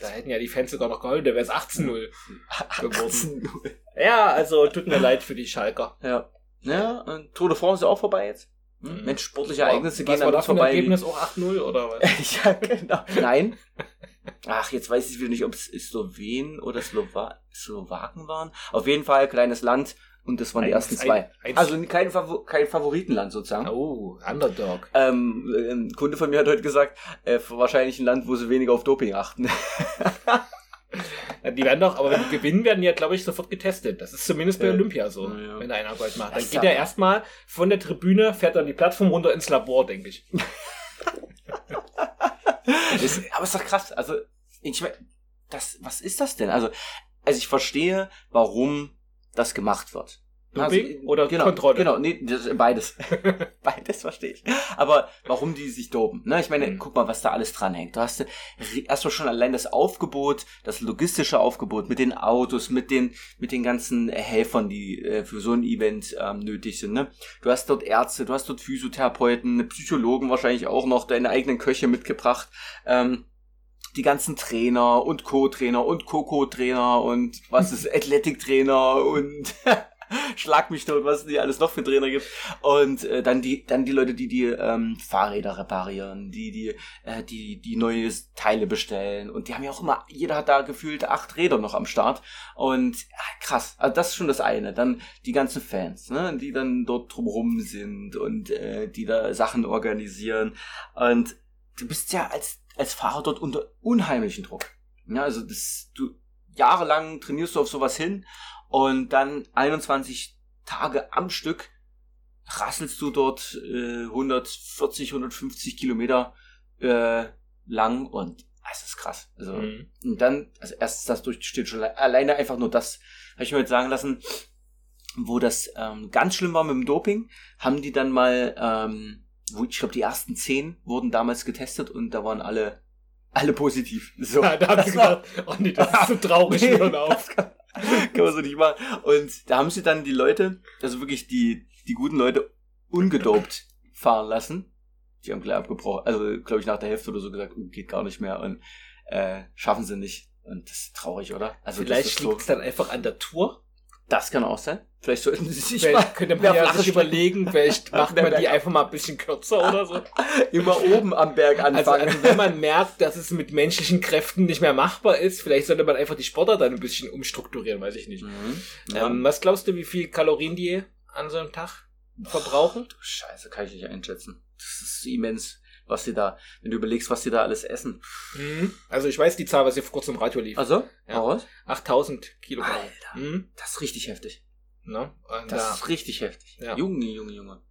Da hätten ja die Fans sogar noch geholt, da wäre es 18-0 geworden. 18-0. Ja, also tut mir leid für die Schalker. Ja. Ja, und Tour de France ist auch vorbei jetzt. Hm? Mhm. Mensch, sportliche Ereignisse Was gehen war an das uns für ein vorbei. Ergebnis? Auch 8-0 oder was? *laughs* ja, genau. Nein. Ach, jetzt weiß ich wieder nicht, ob es Slowen oder Slowa Slowaken waren. Auf jeden Fall kleines Land und das waren die Eins- ersten zwei. ein- eins- also kein, Favor kein Favoritenland sozusagen. Oh, Underdog. Ähm, ein Kunde von mir hat heute gesagt, äh, wahrscheinlich ein Land, wo sie weniger auf Doping achten. *laughs* Ja, Die werden doch, aber wenn die gewinnen, werden die ja, glaube ich, sofort getestet. Das ist zumindest bei Ja. Olympia so, Ja, wenn einer Gold macht. Das Dann geht er erstmal von der Tribüne, fährt dann die Plattform runter ins Labor, denke ich. *laughs* ist, aber ist doch krass. Also, ich mein, das, was ist das denn? Also, also ich verstehe, warum das gemacht wird. Doping oder genau, Kontrolle? Genau, nee, das, beides. *laughs* beides verstehe ich. Aber warum die sich dopen? Ne? Ich meine, Mhm. guck mal, was da alles dranhängt. Du hast erstmal schon allein das Aufgebot, das logistische Aufgebot mit den Autos, mit den, mit den ganzen Helfern, die äh, für so ein Event ähm, nötig sind. Ne? Du hast dort Ärzte, du hast dort Physiotherapeuten, Psychologen wahrscheinlich auch noch, deine eigenen Köche mitgebracht. Ähm, die ganzen Trainer und Co-Trainer und Co-Co-Trainer und was ist *laughs* Athletic-Trainer und *laughs* *laughs* schlag mich tot, was es die alles noch für Trainer gibt. Und äh, dann die, dann die Leute, die die ähm, Fahrräder reparieren, die die, äh, die die neue Teile bestellen. Und die haben ja auch immer, jeder hat da gefühlt acht Räder noch am Start. Und ja, krass, also das ist schon das eine. Dann die ganzen Fans, ne, die dann dort drumrum sind und äh, die da Sachen organisieren. Und du bist ja als als Fahrer dort unter unheimlichen Druck. Ja, also das, du jahrelang trainierst du auf sowas hin und dann 21 Tage am Stück rasselst du dort äh, 140, 150 Kilometer äh, lang und es ist krass. Also Mhm. und dann, also erstens das durchsteht schon alle- alleine einfach nur das, habe ich mir jetzt sagen lassen, wo das ähm, ganz schlimm war mit dem Doping, haben die dann mal, ähm, wo ich glaube die ersten zehn wurden damals getestet und da waren alle alle positiv. So. Ja, *laughs* da haben sie gedacht, oh nee, das ist so traurig, *laughs* Nee, auf. das kann, *laughs* kann man so nicht machen. Und da haben sie dann die Leute, also wirklich die, die guten Leute, ungedopt fahren lassen. Die haben gleich abgebrochen. Also, glaube ich, nach der Hälfte oder so gesagt, oh, geht gar nicht mehr und äh, schaffen sie nicht. Und das ist traurig, oder? Also, Vielleicht liegt so, es dann einfach an der Tour. Das kann auch sein. Vielleicht sollten sie sich mal Vielleicht könnte man ja sich überlegen, *laughs* vielleicht macht man die einfach mal ein bisschen kürzer oder so. *laughs* immer oben am Berg Also, anfangen. also wenn man merkt, dass es mit menschlichen Kräften nicht mehr machbar ist, vielleicht sollte man einfach die Sportler dann ein bisschen umstrukturieren, weiß ich nicht. mhm. ja. Ähm, was glaubst du, wie viel Kalorien die an so einem Tag verbrauchen? Du Scheiße, kann ich nicht einschätzen. Das ist immens, was sie da, wenn du überlegst, was sie da alles essen. Mhm. Also ich weiß die Zahl, was hier vor kurzem im Radio lief. Also? Ja. Raus. 8000 Kilogramm. Alter. Mhm. Das ist richtig heftig. Ne? Das da, ist richtig heftig. Ja. Junge, Junge, Junge.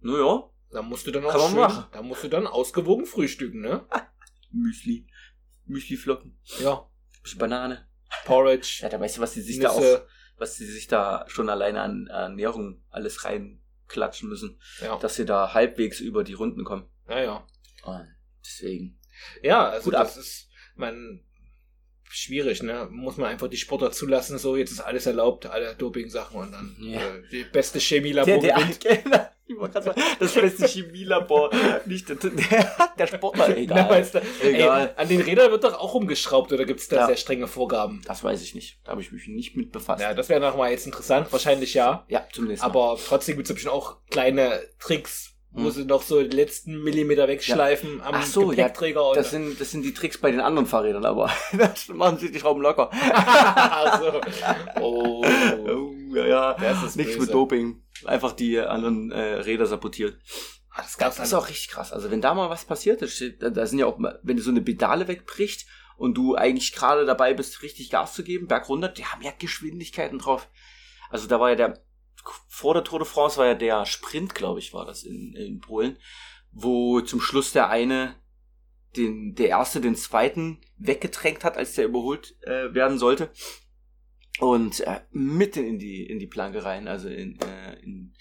Naja, da musst du dann auch schön, machen. da musst du dann ausgewogen frühstücken, ne? *laughs* Müsli. Müsli-Flocken. Ja. Banane. Porridge, Ja, da weißt du, was sie sich da auch, Nüsse. was sie sich da schon alleine an Ernährung alles reinklatschen müssen, Ja. dass sie da halbwegs über die Runden kommen. Ja, ja. Und deswegen. Ja, also Gut ab. das ist, man, schwierig, ne? Muss man einfach die Sportler zulassen, so, jetzt ist alles erlaubt, alle Doping-Sachen und dann Ja. äh, die beste Chemielabor Der, der, gewinnt. *laughs* genau, das beste Chemielabor, nicht der, der, Sportler, *laughs* Na, egal. weißt du, Egal. Ey, an den Rädern wird doch auch rumgeschraubt oder gibt es da Ja. sehr strenge Vorgaben? Das weiß ich nicht. Da habe ich mich nicht mit befasst. Ja, das wäre nochmal jetzt interessant, wahrscheinlich ja. Ja, zumindest. Aber trotzdem gibt es bestimmt auch kleine Tricks, Hm. sie noch so die letzten Millimeter wegschleifen am Ach so, ja, Gepäckträger. und das sind, das sind die Tricks bei den anderen Fahrrädern, aber *laughs* das machen sie die Schrauben locker. also, oh, Oh, ja, ja. das ist Nichts böse. mit Doping. Einfach die anderen äh, Räder sabotiert. Ah, das gab's Das ist auch richtig krass. Also wenn da mal was passiert, da, steht, da, sind ja auch, wenn du so eine Pedale wegbricht und du eigentlich gerade dabei bist, richtig Gas zu geben, berg runter, die haben ja Geschwindigkeiten drauf. Also da war ja der, vor der Tour de France war ja der Sprint, glaube ich, war das in, in Polen, wo zum Schluss der eine den, der erste den zweiten weggedrängt hat, als der überholt äh, werden sollte. Und äh, mitten in die, in die Planke rein, also in, äh, in,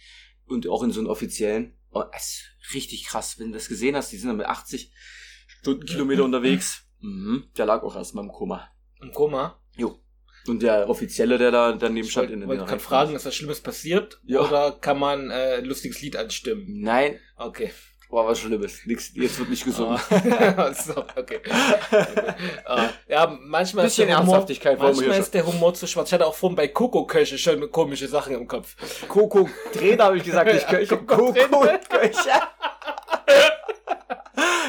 und auch in so einen offiziellen. Oh, es ist richtig krass, wenn du das gesehen hast, die sind dann mit 80 Stundenkilometer unterwegs. Mhm, der lag auch erstmal im Koma. Im Koma. Jo. Und der Offizielle, der da daneben Ich stand in den wollte gerade fragen, ist was Schlimmes passiert? Ja. Oder kann man äh, ein lustiges Lied anstimmen? Nein, Okay. war was Schlimmes. Nix, jetzt wird nicht gesungen. Ah. *laughs* so, okay. *laughs* Ah, ja, manchmal ist der Humor, manchmal ist der Humor zu schwarz. Ich hatte auch vorhin bei Coco-Köche schon komische Sachen im Kopf. Koko Trainer habe ich gesagt, nicht *laughs* Köche. Koko Köche.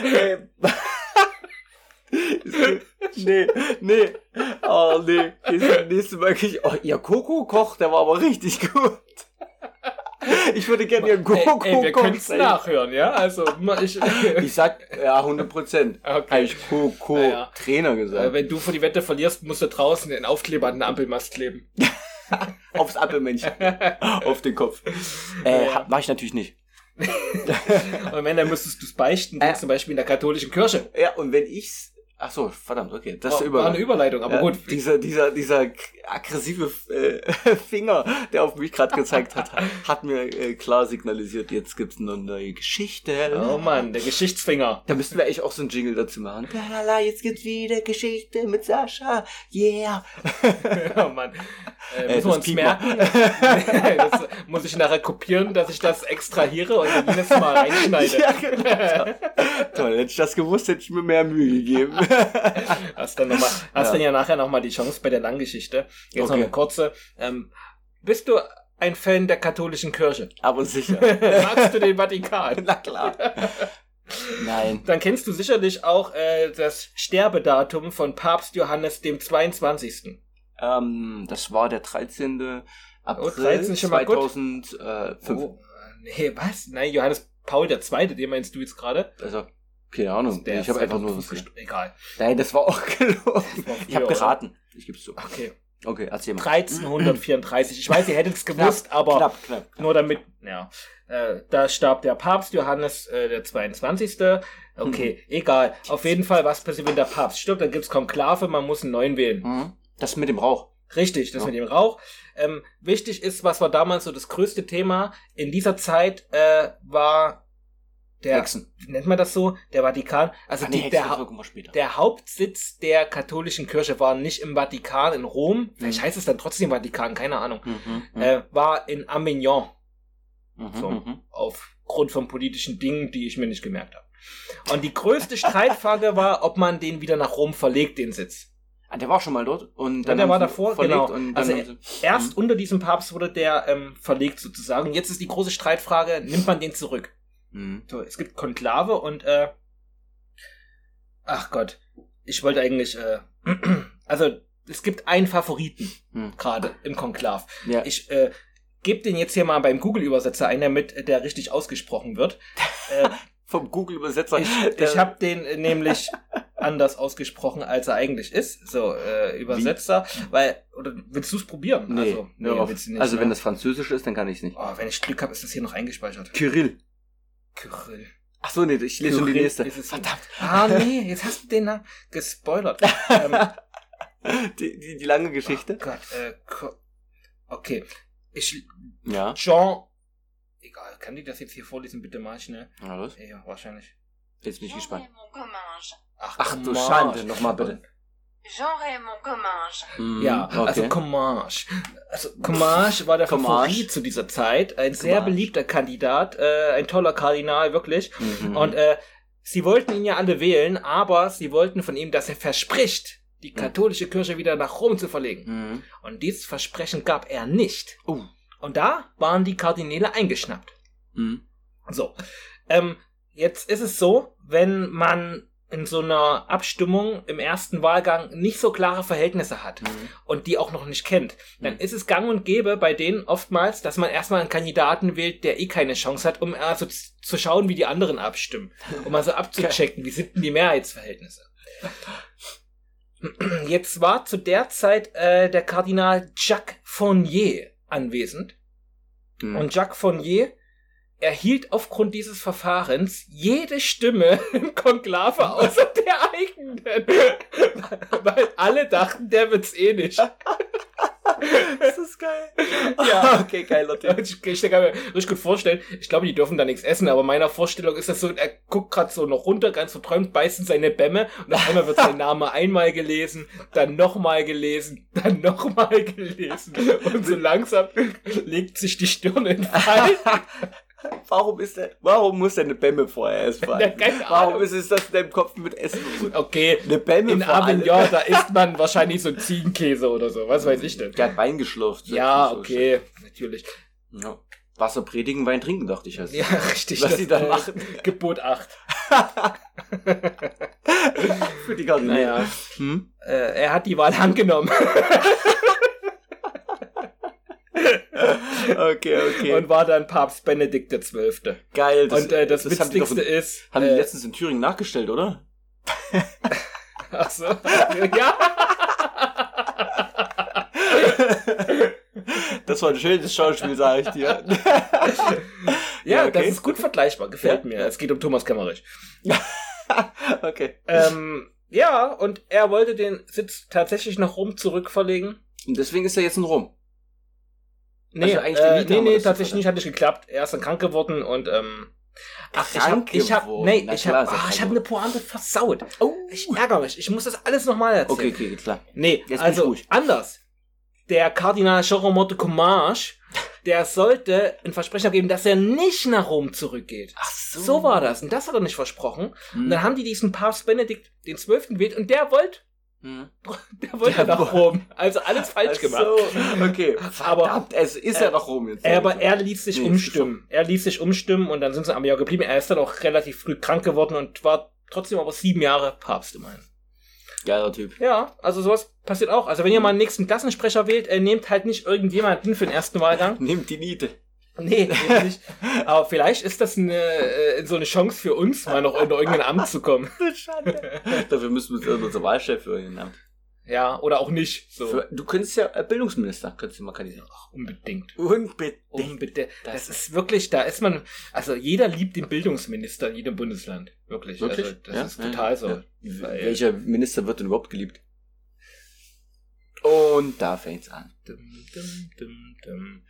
Ähm. *laughs* nee, nee. Oh, nee. Nächstes nächste Mal krieg ich, oh, ihr Koko-Koch, der war aber richtig gut. Ich würde gerne ihren Ey, ey, wir es sein. nachhören, ja? Also, ich, *laughs* Ich sag, ja, 100 Prozent. Okay. Habe ich Koko-Trainer äh, gesagt. wenn du vor die Wette verlierst, musst du draußen den Aufkleber an den Ampelmast kleben. *laughs* Aufs Appelmännchen. Auf den Kopf. Äh, Ja. mach ich natürlich nicht. Und wenn, dann müsstest du es beichten, Äh. zum Beispiel in der katholischen Kirche. Ja, und wenn ich's. Ach so, verdammt, okay. Das ist der War eine. Überleitung, aber Ja, gut. Dieser, dieser, dieser aggressive äh, *laughs* Finger, der auf mich gerade gezeigt hat, hat mir äh, klar signalisiert, jetzt gibt's eine neue Geschichte. Oh Mann, der Geschichtsfinger. Da müssten wir echt auch so einen Jingle dazu machen. Lalala, jetzt gibt's wieder Geschichte mit Sascha. Yeah. *laughs* Oh Mann. Äh, Äh, müssen wir das uns merken. *laughs* das muss ich nachher kopieren, dass ich das extrahiere und jedes Mal *laughs* reinschneide. ja, genau. Toll, hätte ich das gewusst, hätte ich mir mehr Mühe gegeben. *laughs* Hast dann, noch mal, hast Ja. dann ja nachher nochmal die Chance bei der Langgeschichte. Jetzt noch Okay. eine kurze. Ähm, bist du ein Fan der katholischen Kirche? Aber sicher. Magst du den Vatikan? Na klar. Nein. Dann kennst du sicherlich auch äh, das Sterbedatum von Papst Johannes dem 22. Ähm, das war der 13. April 13 schon mal gut. 2005. Oh, nee, was? Nein, Johannes Paul II., den meinst du jetzt gerade? Also, keine Ahnung. Der ich habe einfach nur was 2005 gesagt. Egal. Nein, das war auch *laughs* gelogen. war Ich habe geraten. Ich gebe es zu. Okay. Okay, erzähl mal. 1334. Ich weiß, ihr hättet es *laughs* gewusst, knapp, aber Knapp, knapp. nur damit, ja. Äh, da starb der Papst Johannes äh, der 22. Okay, egal. Auf jeden Fall, was passiert, wenn der Papst stirbt? Dann gibt's Konklave, man muss einen neuen wählen. Mhm. Das mit dem Rauch. Richtig, das Ja. mit dem Rauch. Ähm, wichtig ist, was war damals so das größte Thema in dieser Zeit, äh, war der, Hexen. wie nennt man das so? Der Vatikan. Also Ah, die, der, später. der Hauptsitz der katholischen Kirche war nicht im Vatikan in Rom. Vielleicht Mhm. heißt es dann trotzdem Vatikan, keine Ahnung. Mhm, mhm, Äh, war in Avignon. mhm, so. mhm. Aufgrund von politischen Dingen, die ich mir nicht gemerkt habe. Und die größte Streitfrage war, ob man den wieder nach Rom verlegt, den Sitz. Ah, der war schon mal dort und Ja, dann der haben war davor, genau. Und Also Erst Mhm. unter diesem Papst wurde der ähm, verlegt sozusagen. Jetzt ist die große Streitfrage, nimmt man den zurück? Mhm. So, es gibt Konklave und äh, ach Gott, ich wollte eigentlich, äh, *clears throat* also es gibt einen Favoriten Mhm. gerade im Konklav. Ja. Ich äh, gebe den jetzt hier mal beim Google-Übersetzer ein, damit der richtig ausgesprochen wird. *laughs* äh, Vom Google-Übersetzer. ich Der- ich habe den äh, nämlich *laughs* anders ausgesprochen, als er eigentlich ist. So, äh, Übersetzer. Weil, oder willst du es probieren? Nee, also, hör auf. willst du nicht, also wenn ne? das Französisch ist, dann kann ich es nicht. Oh, wenn ich Glück habe, ist das hier noch eingespeichert. Kyrill. Kyrill. Ach so, nee, ich lese schon die nächste. Verdammt. Ah, nee, jetzt hast du den Namen gespoilert. ähm, *laughs* Die, die, die lange Geschichte. Oh Gott, äh, okay. Ich, Ja. Jean, egal, kann die das jetzt hier vorlesen, bitte mal schnell? Na los. Ja, wahrscheinlich. Jetzt bin ich gespannt. Ach, Ach du. Schande, nochmal bitte. Jean-Raymond Comminges. Mhm, Ja, also okay. Comminges. Also Comminges war der Comminges. Favorit zu dieser Zeit, ein sehr Comminges. beliebter Kandidat, äh, ein toller Kardinal, wirklich. Mhm. Und äh, sie wollten ihn ja alle wählen, aber sie wollten von ihm, dass er verspricht, die katholische Kirche wieder nach Rom zu verlegen. Mhm. Und dieses Versprechen gab er nicht. Oh. Und da waren die Kardinäle eingeschnappt. Mhm. So. Ähm, jetzt ist es so, wenn man in so einer Abstimmung im ersten Wahlgang nicht so klare Verhältnisse hat Mhm. und die auch noch nicht kennt, dann Mhm. ist es gang und gäbe bei denen oftmals, dass man erstmal einen Kandidaten wählt, der eh keine Chance hat, um also zu schauen, wie die anderen abstimmen. Um also abzuchecken, wie sind denn die Mehrheitsverhältnisse. *clears throat* Jetzt war zu der Zeit äh, der Kardinal Jacques Fournier anwesend. Mhm. Und Jacques Fournier erhielt aufgrund dieses Verfahrens jede Stimme *laughs* im Konklave außer der eigenen. *laughs* Weil alle dachten, der wird's eh nicht. das ist geil. Ja. okay, geiler Typ. Ich, ich kann mir richtig gut vorstellen, ich glaube, die dürfen da nichts essen, aber meiner Vorstellung ist das so, er guckt gerade so noch runter, ganz verträumt, beißt in seine Bämme und auf einmal wird sein Name einmal gelesen, dann nochmal gelesen, dann nochmal gelesen und so langsam legt sich die Stirn in Fall. *laughs* Warum ist der, warum muss der eine Bämme vorher *laughs* keine Warum ist es das in deinem Kopf mit Essen? Okay, Eine Bämme in. Avignon, da isst man wahrscheinlich so Ziegenkäse oder so, was weiß ich denn. Der hat Wein geschlürft. Ja, So okay, natürlich. shit. Ja. Wasser predigen, Wein trinken, dachte ich erst. Ja, richtig. Was das, die dann machen. Gebot 8. *laughs* Für die Kardinäle. Naja, Hm? äh, er hat die Wahl angenommen Okay, okay. und war dann Papst Benedikt XII. Geil. und äh, das, haben die, doch, Witzigste ist... haben die äh, letztens in Thüringen nachgestellt, oder? *laughs* Ach so. *laughs* ja. Das war ein schönes Schauspiel, sage ich dir. *laughs* Ja, Ja, okay. das ist gut vergleichbar, gefällt Ja. mir. Es geht um Thomas Kemmerich. okay. Ähm, ja, und er wollte den Sitz tatsächlich nach Rom zurückverlegen. Und deswegen ist er jetzt in Rom. Nee, Also äh, nee, nee, tatsächlich nicht, hat nicht geklappt. Er ist dann krank geworden und ähm, ach, ich hab, Krank ich hab, nee, Na ich hab, krank ich hab eine Pointe versaut. Oh. Ich ärgere mich. Ich muss das alles nochmal erzählen. Okay, okay, klar. Nee, Jetzt also ruhig. anders. Der Kardinal de Comminges, der sollte ein Versprechen geben, dass er nicht nach Rom zurückgeht. Ach so. So war das. Und das hat er nicht versprochen. Und Hm. dann haben die diesen Papst Benedikt den Zwölften gewählt und der wollte, Hm. *laughs* der wollte Der nach Rom. Also alles falsch Ach gemacht. Okay. Aber- Verdammt, es ist ja nach Rom jetzt. Aber er ließ sich Nee, umstimmen. Er ließ sich umstimmen und dann sind sie am Jahr geblieben. Er ist dann auch relativ früh krank geworden und war trotzdem aber sieben Jahre Papst immerhin. Geiler Typ. Ja, also sowas passiert auch. Also wenn ihr mal einen nächsten Klassensprecher wählt, äh, nehmt halt nicht irgendjemanden für den ersten Wahlgang. *laughs* Nehmt die Niete. Nee, *laughs* nicht. Aber vielleicht ist das eine, äh, so eine Chance für uns, mal noch in irgendein Amt zu kommen. *laughs* Schande. Dafür müssen wir uns unser Wahlchef für ihn haben. Ja, oder auch nicht. So. Für, du könntest ja äh, Bildungsminister, könntest du mal kandidieren. Unbedingt. Unbedingt. Unbedingt. Das Das ist wirklich, da ist man, also jeder liebt den Bildungsminister in jedem Bundesland. Wirklich. Wirklich? Also das Ja, ist total ja, so. ja. Weil- Welcher Minister wird denn überhaupt geliebt? Und da fängt's an. Dum, dum, dum,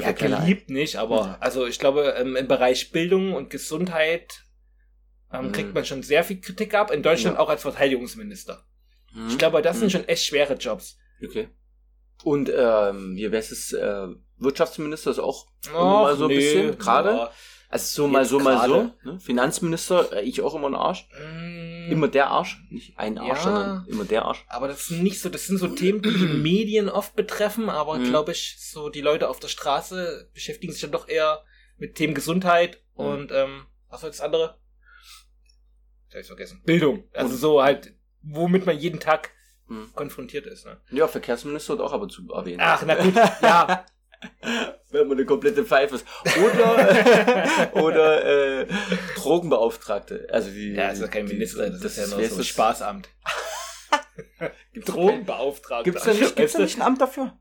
Ja, ein. geliebt nicht, aber also ich glaube, ähm, im Bereich Bildung und Gesundheit ähm, Mhm. kriegt man schon sehr viel Kritik ab. In Deutschland Ja. auch als Verteidigungsminister. Hm? Ich glaube, das Hm. sind schon echt schwere Jobs. Okay. Und ähm, wie wär's es, äh, Wirtschaftsminister ist auch Och, mal so ein nee, bisschen, gerade. ja. Also so mal so, mal so. Ne? Finanzminister, äh, ich auch immer ein Arsch. Mm, Immer der Arsch. Nicht ein Arsch, Ja. sondern immer der Arsch. Aber das sind nicht so, das sind so Themen, die die Medien oft betreffen, aber Mhm. glaube ich, so die Leute auf der Straße beschäftigen sich dann doch eher mit Themen Gesundheit Mhm. und ähm, was war das andere? Das hab ich vergessen. Bildung. Also Und- so halt, womit man jeden Tag Hm. konfrontiert ist. Ne? Ja, Verkehrsminister wird auch aber zu erwähnen. Ach, na gut, ja. *laughs* *laughs* Wenn man eine komplette Pfeife ist. Oder, *laughs* oder äh, Drogenbeauftragte. Also die, Ja, das ist ja kein Minister, das, ist ja nur so ein das? Spaßamt. *laughs* Gibt's Drogenbeauftragter. Gibt's da nicht, gibt's da nicht ein Amt dafür?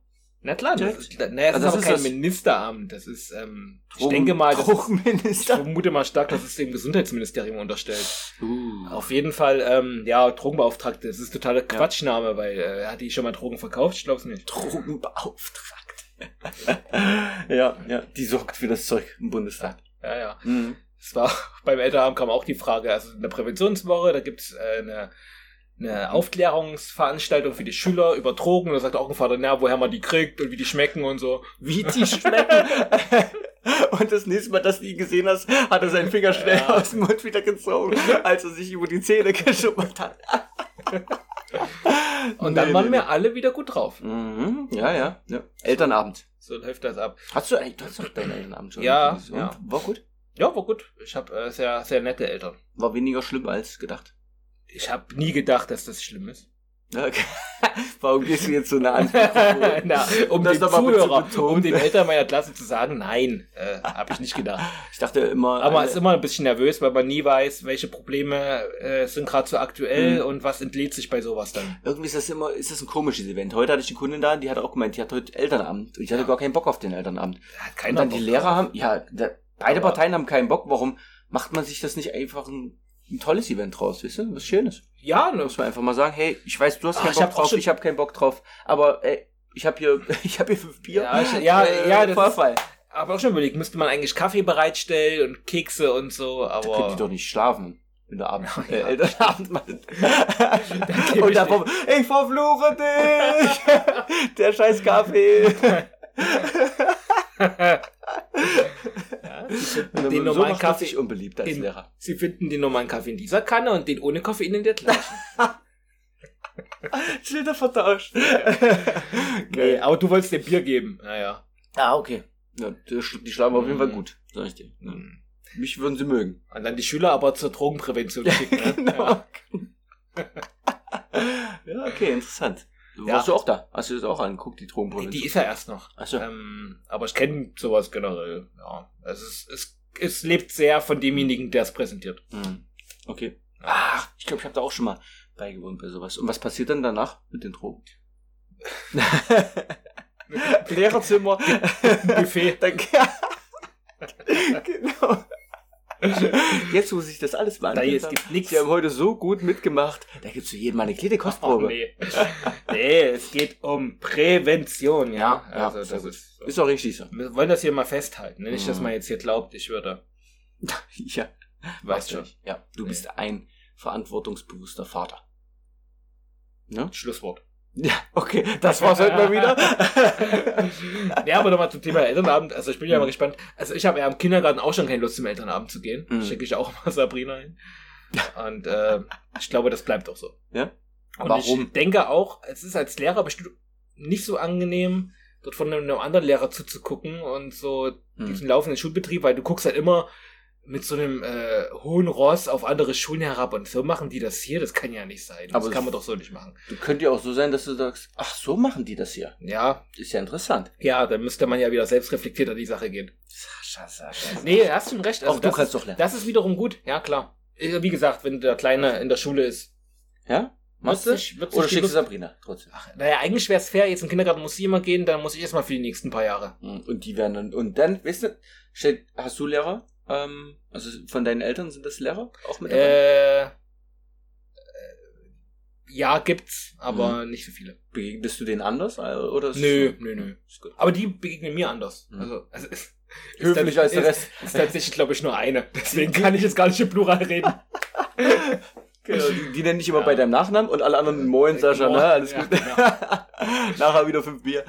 Na klar, das ist, naja, das Also ist das aber ist kein das- Ministeramt. Das ist, ähm, ich Drogen- denke mal, das ist, ich Drogenminister. vermute mal stark, dass es dem Gesundheitsministerium unterstellt. Uh. Auf jeden Fall, ähm, ja, Drogenbeauftragte. Das ist totaler Quatschname, weil äh, hat die schon mal Drogen verkauft? Ich glaube es nicht. Drogenbeauftragte. *laughs* ja, ja, die sorgt für das Zeug im Bundestag. Ja, ja. Mhm. Es war *laughs* beim Elternabend kam auch die Frage, also in der Präventionswoche, da gibt's äh, eine, eine Aufklärungsveranstaltung für die Schüler über Drogen. Da sagt auch ein Vater, na, woher man die kriegt und wie die schmecken und so. Wie die schmecken. *laughs* Und das nächste Mal, dass du ihn gesehen hast, hat er seinen Finger schnell Ja. aus dem Mund wieder gezogen, *laughs* als er sich über die Zähne geschummert hat. *laughs* Und dann Nee, waren nee, wir alle wieder gut drauf. Mhm. Ja, ja, ja. Elternabend. So läuft das ab. Hast du eigentlich, du hast doch deinen Elternabend schon? Ja, ja. War gut? Ja, war gut. Ich habe äh, sehr, sehr nette Eltern. War weniger schlimm als gedacht. Ich habe nie gedacht, dass das schlimm ist. Okay. *laughs* Warum gehst du jetzt so nah ans Mikrofon? *laughs* Na, um Das den Zuhörer, um den Eltern meiner Klasse zu sagen, nein, äh, habe ich nicht gedacht. *laughs* Ich dachte immer. Aber man eine- ist immer ein bisschen nervös, weil man nie weiß, welche Probleme äh, sind gerade so aktuell Mhm. und was entlädt sich bei sowas dann. irgendwie ist das immer, ist das ein komisches Event. Heute hatte ich eine Kundin da, die hat auch gemeint, die hat heute Elternabend. Und ich hatte Ja. gar keinen Bock auf den Elternabend. Da hat Und keiner dann die Bock Lehrer drauf. haben, ja, da, beide Aber- Parteien haben keinen Bock. Warum macht man sich das nicht einfach ein, ein tolles Event draus, weißt du? Was Schönes. Ja, ne, Muss man einfach mal sagen, hey, ich weiß, du hast Ah, keinen ich Bock auch drauf, ich habe keinen Bock drauf, aber ey, ich habe hier, *laughs* ich habe hier fünf Bier. Ja, ich- ja, ja, das Vorfall. aber auch schon überlegt, müsste man eigentlich Kaffee bereitstellen und Kekse und so, Da könnt aber ihr doch nicht schlafen. Wenn der Abend, *laughs* äh, Ja. Elternabend *laughs* geb Und ich nicht. ich verfluche dich! der scheiß Kaffee! Ja, sie, *laughs* finden Und den so normalen macht man Kaffee, sich unbeliebt als in- Lehrer. sie finden den normalen Kaffee in dieser Kanne und den ohne Koffein in der gleichen. *laughs* Schilder vertauscht. *laughs* nee, aber du wolltest dir Bier geben. Naja. Ah, okay. Ja, die, sch- die schlagen auf jeden Fall Mhm. gut, sag ich dir. Ja. Hm. Mich würden sie mögen. Und dann die Schüler aber zur Drogenprävention schicken. Ne? Genau. Ja. ja, okay, interessant. Ja. Warst du auch da? Hast du das auch angeguckt, die Drogenprävention? Die ist ja erst noch. Achso. Ähm, aber ich kenne sowas generell. Ja. Es, es, es lebt sehr von demjenigen, der es präsentiert. Hm. Okay. Ah, ich glaube, ich habe da auch schon mal beigewohnt bei sowas. Und was passiert dann danach mit den Drogen? *laughs* Lehrerzimmer. Buffet. *laughs* Dann, *laughs* genau. Jetzt muss ich das alles mal Da es gibt nichts. Die haben heute so gut mitgemacht. Da gibt's für jeden mal eine kleine Oh, Kostprobe. nee. *laughs* nee, es geht um Prävention, ja. Ja, also das ist. Ist auch richtig so. Wir wollen das hier mal festhalten. ne? Nicht, dass Mhm. man jetzt hier glaubt, ich würde. *laughs* Ja, Weißt du schon. nicht. Ja, du Nee. bist ein verantwortungsbewusster Vater. Ne? Schlusswort. Ja, okay, das war's heute mal wieder. *laughs* ja, aber nochmal zum Thema Elternabend. Also ich bin ja mal gespannt. Also ich habe ja im Kindergarten auch schon keine Lust zum Elternabend zu gehen. Mhm. Schicke ich auch mal *laughs* Sabrina hin. Und äh, ich glaube, das bleibt auch so. Ja? Und Warum? ich denke auch, es ist als Lehrer bestimmt nicht so angenehm, dort von einem anderen Lehrer zuzugucken und so Hm. diesen laufenden Schulbetrieb, weil du guckst halt immer mit so einem äh, hohen Ross auf andere Schulen herab und so machen die das hier, das kann ja nicht sein. Das Aber kann es- man doch so nicht machen. Du könnte ja auch so sein, dass du sagst, ach, so machen die das hier. Ja, Ist ja interessant. ja, dann müsste man ja wieder selbstreflektiert an die Sache gehen. Sascha, Sascha. Nee, hast schon recht. Also auch du das, kannst doch lernen. das ist wiederum gut, ja klar. Äh, Wie gesagt, wenn der Kleine in der Schule ist, Ja? Machst du? Oder schickst du Sabrina trotzdem? Ach, naja, eigentlich wäre es fair, jetzt im Kindergarten muss sie immer gehen, dann muss ich erstmal für die nächsten paar Jahre. Hm, Und die werden dann, und dann, weißt du, hast du Lehrer? Ähm, also von deinen Eltern sind das Lehrer auch mit dabei? Äh, äh, ja, gibt's, aber nicht so viele. Begegnest du denen anders? äh, Oder ist Nö, es- nö, nö. Ist gut. Aber die begegnen mir anders. Mhm. Also, also ist, *laughs* Höflicher als der ist, Rest. Ist tatsächlich, glaube ich, nur eine. *laughs* Deswegen kann ich jetzt gar nicht im Plural reden. *laughs* Genau, die, die nennen dich immer Ja. bei deinem Nachnamen und alle anderen Moin, Sascha, ne? Alles ja, gut. genau. *laughs* Nachher wieder fünf Bier.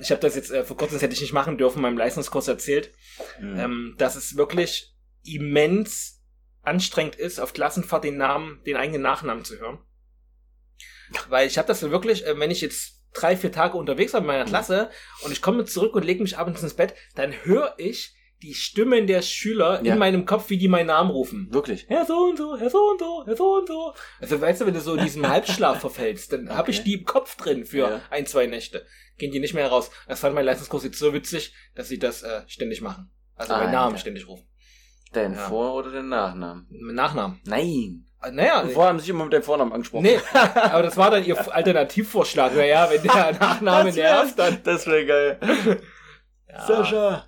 Ich habe das jetzt äh, vor kurzem, das hätte ich nicht machen dürfen, in meinem Leistungskurs erzählt, Mhm. ähm, dass es wirklich immens anstrengend ist, auf Klassenfahrt den Namen, den eigenen Nachnamen zu hören. Weil ich habe das wirklich, äh, wenn ich jetzt drei, vier Tage unterwegs war in meiner Mhm. Klasse und ich komme zurück und lege mich abends ins Bett, dann höre ich die Stimmen der Schüler Ja. in meinem Kopf, wie die meinen Namen rufen. Wirklich? Herr so und so, Herr so und so, Herr so und so. Also weißt du, wenn du so in diesem Halbschlaf verfällst, dann habe ich Okay. die im Kopf drin für Ja. ein, zwei Nächte. Gehen die nicht mehr raus. Das fand mein Leistungskurs jetzt so witzig, dass sie das äh, ständig machen. Also meinen Alter. Namen ständig rufen. Dein Ja. Vor- oder dein Nachnamen? Nachnamen. Nein. Äh, Naja, vorher haben sie sich immer mit deinem Vornamen angesprochen. nee, *laughs* aber das war dann ihr Alternativvorschlag. Naja, wenn der *laughs* Nachname wär- nervt, dann. Das wäre geil. Sascha.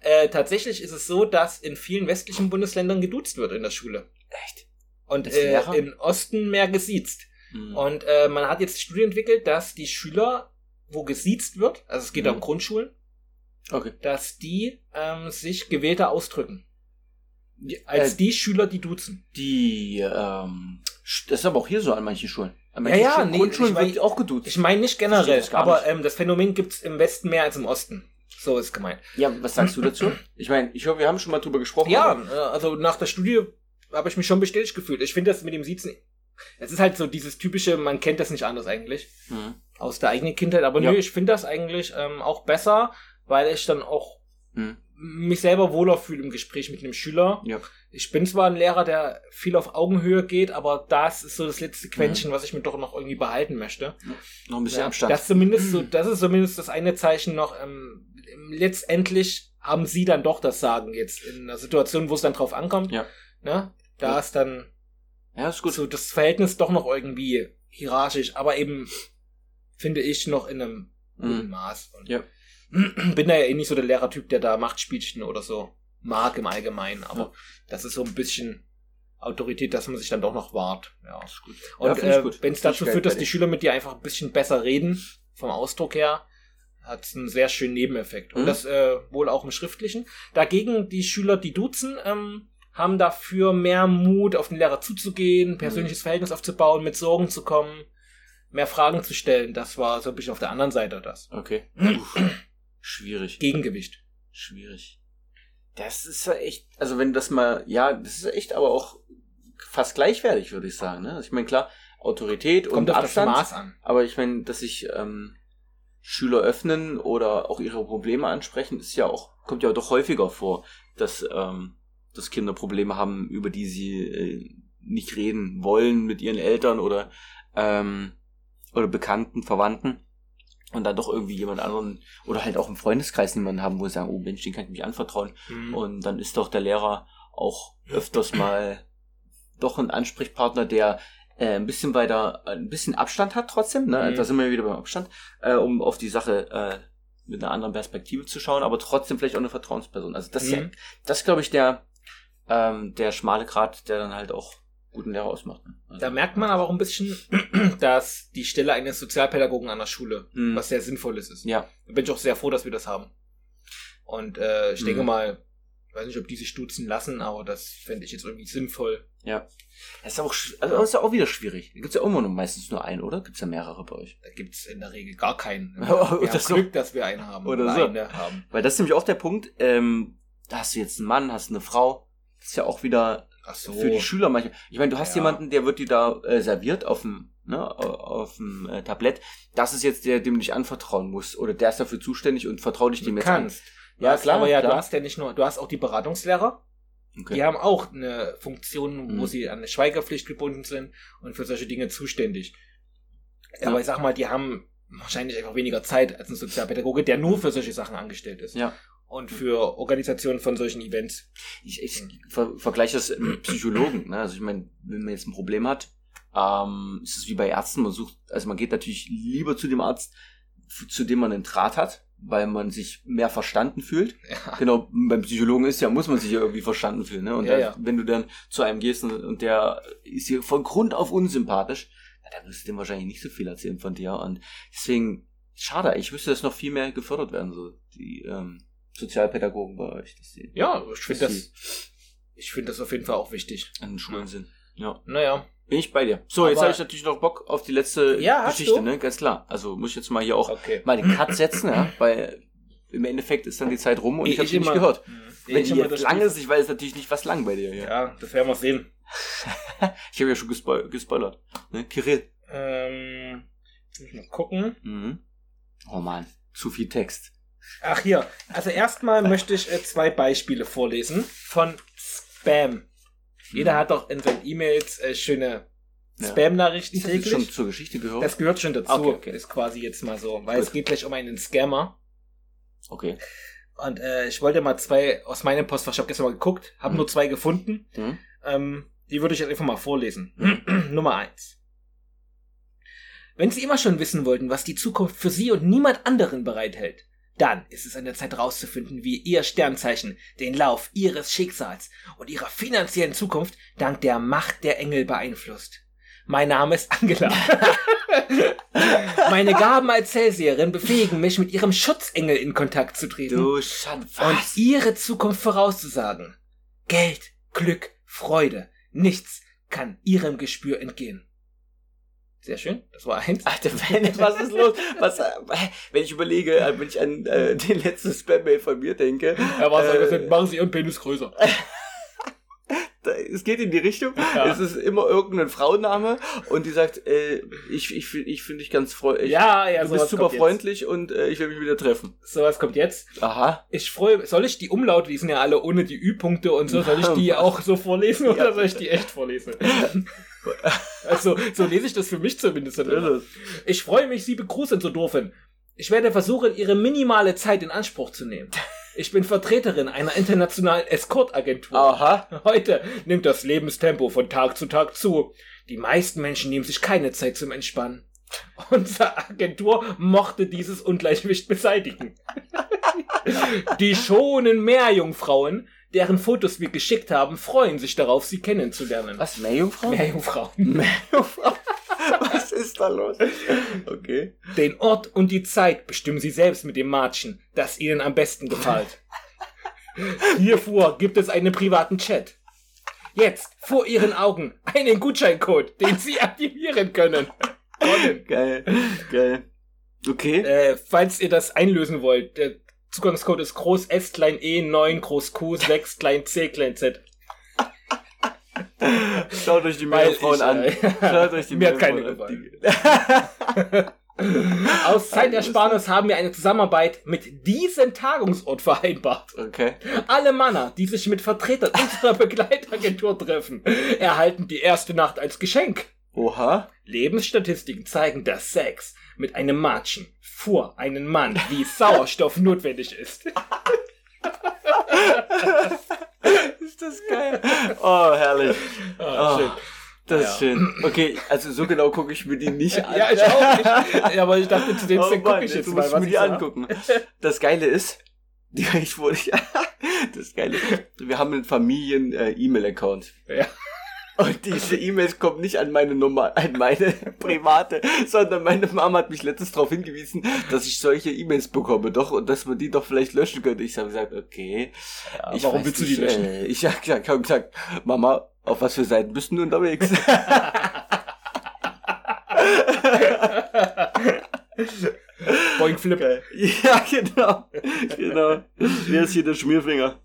Äh, tatsächlich ist es so, dass in vielen westlichen Bundesländern geduzt wird in der Schule. Echt? Und äh, im Osten mehr gesiezt. Mhm. Und äh, man hat jetzt die Studie entwickelt, dass die Schüler, wo gesiezt wird, also es geht Mhm. um Grundschulen, Okay. dass die ähm, sich gewählter ausdrücken. Als Äh, die Schüler, die duzen. Die, ähm, das ist aber auch hier so an manchen Schulen. An Ja, manchen ja, Schulen, nee, Grundschulen ich mein- wird auch geduzt. Ich meine nicht generell, aber ähm, das Phänomen gibt's im Westen mehr als im Osten. So ist gemeint. ja, was sagst du dazu? Ich meine, ich höre, wir haben schon mal drüber gesprochen. Ja, äh, also nach der Studie habe ich mich schon bestätigt gefühlt. Ich finde das mit dem Siezen, es ist halt so dieses typische, man kennt das nicht anders eigentlich. Mhm. aus der eigenen Kindheit. Aber Ja. nö, ich finde das eigentlich ähm, auch besser, weil ich dann auch Mhm. mich selber wohler fühle im Gespräch mit einem Schüler. Ja. Ich bin zwar ein Lehrer, der viel auf Augenhöhe geht, aber das ist so das letzte Quäntchen, was ich mir doch noch irgendwie behalten möchte. Noch ein bisschen Ja, Abstand. Das, zumindest so, *clears throat* das ist zumindest das eine Zeichen noch. Ähm, letztendlich haben sie dann doch das Sagen jetzt in einer Situation, wo es dann drauf ankommt. Ja. Ne? Da Ja. ist dann ja, ist gut. so das Verhältnis doch noch irgendwie hierarchisch, aber eben finde ich noch in einem guten Mhm. Maß. Und Ja. *clears throat* bin da ja eh nicht so der Lehrertyp, der da Machtspielchen oder so mag im Allgemeinen, aber Ja. das ist so ein bisschen Autorität, dass man sich dann doch noch wahrt. Ja. Ist gut. Und Ja, äh, wenn es dazu führt, dass die. Schüler mit dir einfach ein bisschen besser reden, vom Ausdruck her, hat es einen sehr schönen Nebeneffekt. Und Mhm. das äh, wohl auch im Schriftlichen. Dagegen die Schüler, die duzen, ähm, haben dafür mehr Mut, auf den Lehrer zuzugehen, persönliches Mhm. Verhältnis aufzubauen, mit Sorgen zu kommen, mehr Fragen zu stellen. Das war so ein bisschen auf der anderen Seite das. Okay. Uff. Schwierig. Gegengewicht. Schwierig. Das ist ja echt, also wenn das mal, ja, das ist echt aber auch fast gleichwertig, würde ich sagen. Ne? Also ich meine, klar, Autorität Kommt und auf Abstand, das Maß an. aber ich meine, dass sich ähm, Schüler öffnen oder auch ihre Probleme ansprechen, ist ja auch, kommt ja doch häufiger vor, dass, ähm, dass Kinder Probleme haben, über die sie äh, nicht reden wollen mit ihren Eltern oder, ähm, oder Bekannten, Verwandten. Und dann doch irgendwie jemand anderen oder halt auch im Freundeskreis niemanden haben, wo sie sagen, oh Mensch, den kann ich mich anvertrauen. Mhm. Und dann ist doch der Lehrer auch *clears throat* öfters mal doch ein Ansprechpartner, der äh, ein bisschen weiter, ein bisschen Abstand hat trotzdem, ne? Mhm. Da sind wir wieder beim Abstand, äh, um auf die Sache äh, mit einer anderen Perspektive zu schauen, aber trotzdem vielleicht auch eine Vertrauensperson. Also das ist ja, Mhm. das glaube ich, der, ähm, der schmale Grat, der dann halt auch guten Lehrer ausmacht. Ne? Also, Da merkt man aber auch ein bisschen, *clears throat* dass die Stelle eines Sozialpädagogen an der Schule Mhm. was sehr Sinnvolles ist. ja, Da bin ich auch sehr froh, dass wir das haben. Und äh, ich Mhm. denke mal, ich weiß nicht, ob die sich stutzen lassen, aber das fände ich jetzt irgendwie sinnvoll. ja. Das ist auch, also das ist ja auch wieder schwierig. Da gibt's ja immer nur meistens nur einen, oder? Gibt's ja mehrere bei euch? Da gibt's in der Regel gar keinen. *laughs* Wir haben das so. Glück, dass wir einen haben. Oder so. eine haben. Weil das ist nämlich auch der Punkt, ähm, da hast du jetzt einen Mann, hast eine Frau, das ist ja auch wieder Ach so. für die Schüler manchmal. Ich meine, du hast Ja. jemanden, der wird dir da äh, serviert auf dem, ne, au- auf dem äh, Tablett. Das ist jetzt der, dem du dich anvertrauen musst. Oder der ist dafür zuständig und vertrau dich dem du jetzt kannst. an. Ja, Was, klar. Aber ja, klar. du hast ja nicht nur, du hast auch die Beratungslehrer. okay. Die haben auch eine Funktion, wo Mhm. sie an eine Schweigepflicht gebunden sind und für solche Dinge zuständig. Ja. Aber ich sag mal, die haben wahrscheinlich einfach weniger Zeit als ein Sozialpädagoge, der nur für solche Sachen angestellt ist. ja. Und für Organisation von solchen Events. Ich, ich ver vergleiche das mit Psychologen. Ne? Also ich meine, wenn man jetzt ein Problem hat, ähm, ist es wie bei Ärzten, man sucht, also man geht natürlich lieber zu dem Arzt, zu dem man einen Draht hat, weil man sich mehr verstanden fühlt. Ja. Genau, beim Psychologen ist ja, muss man sich ja irgendwie verstanden fühlen. Ne? Und Ja, da, ja. wenn du dann zu einem gehst und, und der ist hier von Grund auf unsympathisch, na, dann wirst du dem wahrscheinlich nicht so viel erzählen von dir. Und deswegen, schade, ich wüsste, dass noch viel mehr gefördert werden, so die ähm, Sozialpädagogen bei euch, dass die Ja, ich finde das, ich finde das auf jeden Fall auch wichtig. an den Schulen sind. Ja. Naja. Bin ich bei dir. So, jetzt Aber- habe ich natürlich noch Bock auf die letzte Ja, Geschichte, ne? Ganz klar. Also muss ich jetzt mal hier auch Okay. mal den Cut setzen, ja, weil im Endeffekt ist dann die Zeit rum und ich, habe sie nicht gehört. Mhm. Wenn Ich die jetzt lang ist, ich weiß natürlich nicht, was lang bei dir hier. Ja, das werden wir sehen. *laughs* Ich habe ja schon gespo gespoilert. Ne? Kirill. Ähm, muss ich mal gucken. Mhm. Oh man, zu viel Text. Ach hier, also erstmal möchte ich äh, zwei Beispiele vorlesen von Spam. Jeder hat doch in seinen E-Mails äh, schöne Ja. Spam-Nachrichten Ist das täglich. schon zur Geschichte gehört? Das gehört schon dazu. Okay, okay. Ist quasi jetzt mal so, weil Gut. es geht gleich um einen Scammer. okay. Und äh, ich wollte mal zwei aus meinem Postfach, ich habe gestern mal geguckt, habe Mhm. nur zwei gefunden. Mhm. Ähm, die würde ich jetzt einfach mal vorlesen. *clears throat* Nummer eins. Wenn Sie immer schon wissen wollten, was die Zukunft für Sie und niemand anderen bereithält, dann ist es an der Zeit herauszufinden, wie Ihr Sternzeichen den Lauf Ihres Schicksals und Ihrer finanziellen Zukunft dank der Macht der Engel beeinflusst. Mein Name ist Angela. *laughs* Meine Gaben als Hellseherin befähigen mich, mit Ihrem Schutzengel in Kontakt zu treten Du Schand, und ihre Zukunft vorauszusagen. Geld, Glück, Freude, nichts kann ihrem Gespür entgehen. Sehr schön, das war eins. Alter, wenn, *laughs* was ist los? Was, äh, wenn ich überlege, äh, wenn ich an äh, den letzten Spam-Mail von mir denke, Er war so äh, gesagt, machen Sie Ihren Penis größer. *laughs* es geht in die Richtung. Ja. Es ist immer irgendein Frauenname und die sagt, äh, ich, ich, ich finde dich ganz freundlich. Ja, ja, du bist super kommt jetzt. freundlich und äh, ich will mich wieder treffen. Sowas kommt jetzt. Aha. Ich freue soll ich die Umlaute, die sind ja alle ohne die Ü-Punkte und so, soll ich die *laughs* auch so vorlesen oder soll ich die echt vorlesen? *laughs* also, so lese ich das für mich zumindest. Ich freue mich, Sie begrüßen zu dürfen. Ich werde versuchen, Ihre minimale Zeit in Anspruch zu nehmen. Ich bin Vertreterin einer internationalen Escortagentur. Aha. Heute nimmt das Lebenstempo von Tag zu Tag zu. Die meisten Menschen nehmen sich keine Zeit zum Entspannen. *laughs* Unsere Agentur mochte dieses Ungleichgewicht beseitigen. *laughs* Die schonen Meerjungfrauen, deren Fotos wir geschickt haben, freuen sich darauf, sie kennenzulernen. Was, Meerjungfrau? Meerjungfrauen. Meerjungfrau? *laughs* Was ist da los? Okay. Den Ort und die Zeit bestimmen sie selbst mit dem Matschen, das ihnen am besten gefällt. Hierfür gibt es einen privaten Chat. Jetzt, vor ihren Augen, einen Gutscheincode, den sie aktivieren können. Können. Geil. Geil. Okay. Äh, falls ihr das einlösen wollt, der Zugangscode ist groß S, klein E, 9, groß Q, 6, klein C, klein Z. Schaut euch die ich, an. äh, Schaut euch die mir hat keine gefallen. *laughs* Aus Zeitersparnis haben wir eine Zusammenarbeit mit diesem Tagungsort vereinbart. Okay. Alle Männer, die sich mit Vertretern unserer Begleitagentur treffen, erhalten die erste Nacht als Geschenk. Oha. Lebensstatistiken zeigen, dass Sex mit einem Matschen vor einem Mann wie *laughs* Sauerstoff notwendig ist. Ist das geil. Oh, herrlich. Ah, Oh, schön. Das Ja. ist schön. Okay, also so genau gucke ich mir die nicht an. Ja, ich auch nicht. *laughs* Ja, aber ich dachte, zu dem Oh Zweck gucke ich jetzt mal, ich mir ich die hab. angucken. Das Geile ist, *laughs* die ich wurde, das Geile, wir haben einen Familien-E-Mail-Account. Ja. Und diese E-Mails kommen nicht an meine Nummer, an meine *laughs* private, sondern meine Mama hat mich letztens darauf hingewiesen, dass ich solche E-Mails bekomme, doch, und dass man die doch vielleicht löschen könnte. Ich habe gesagt, okay. Ja, ich warum willst du die löschen? Äh, ich habe ja, hab gesagt, Mama, auf was für Seiten bist du unterwegs? *laughs* *laughs* Boing Flip. ja, genau. Genau. Wer ist hier der Schmierfinger?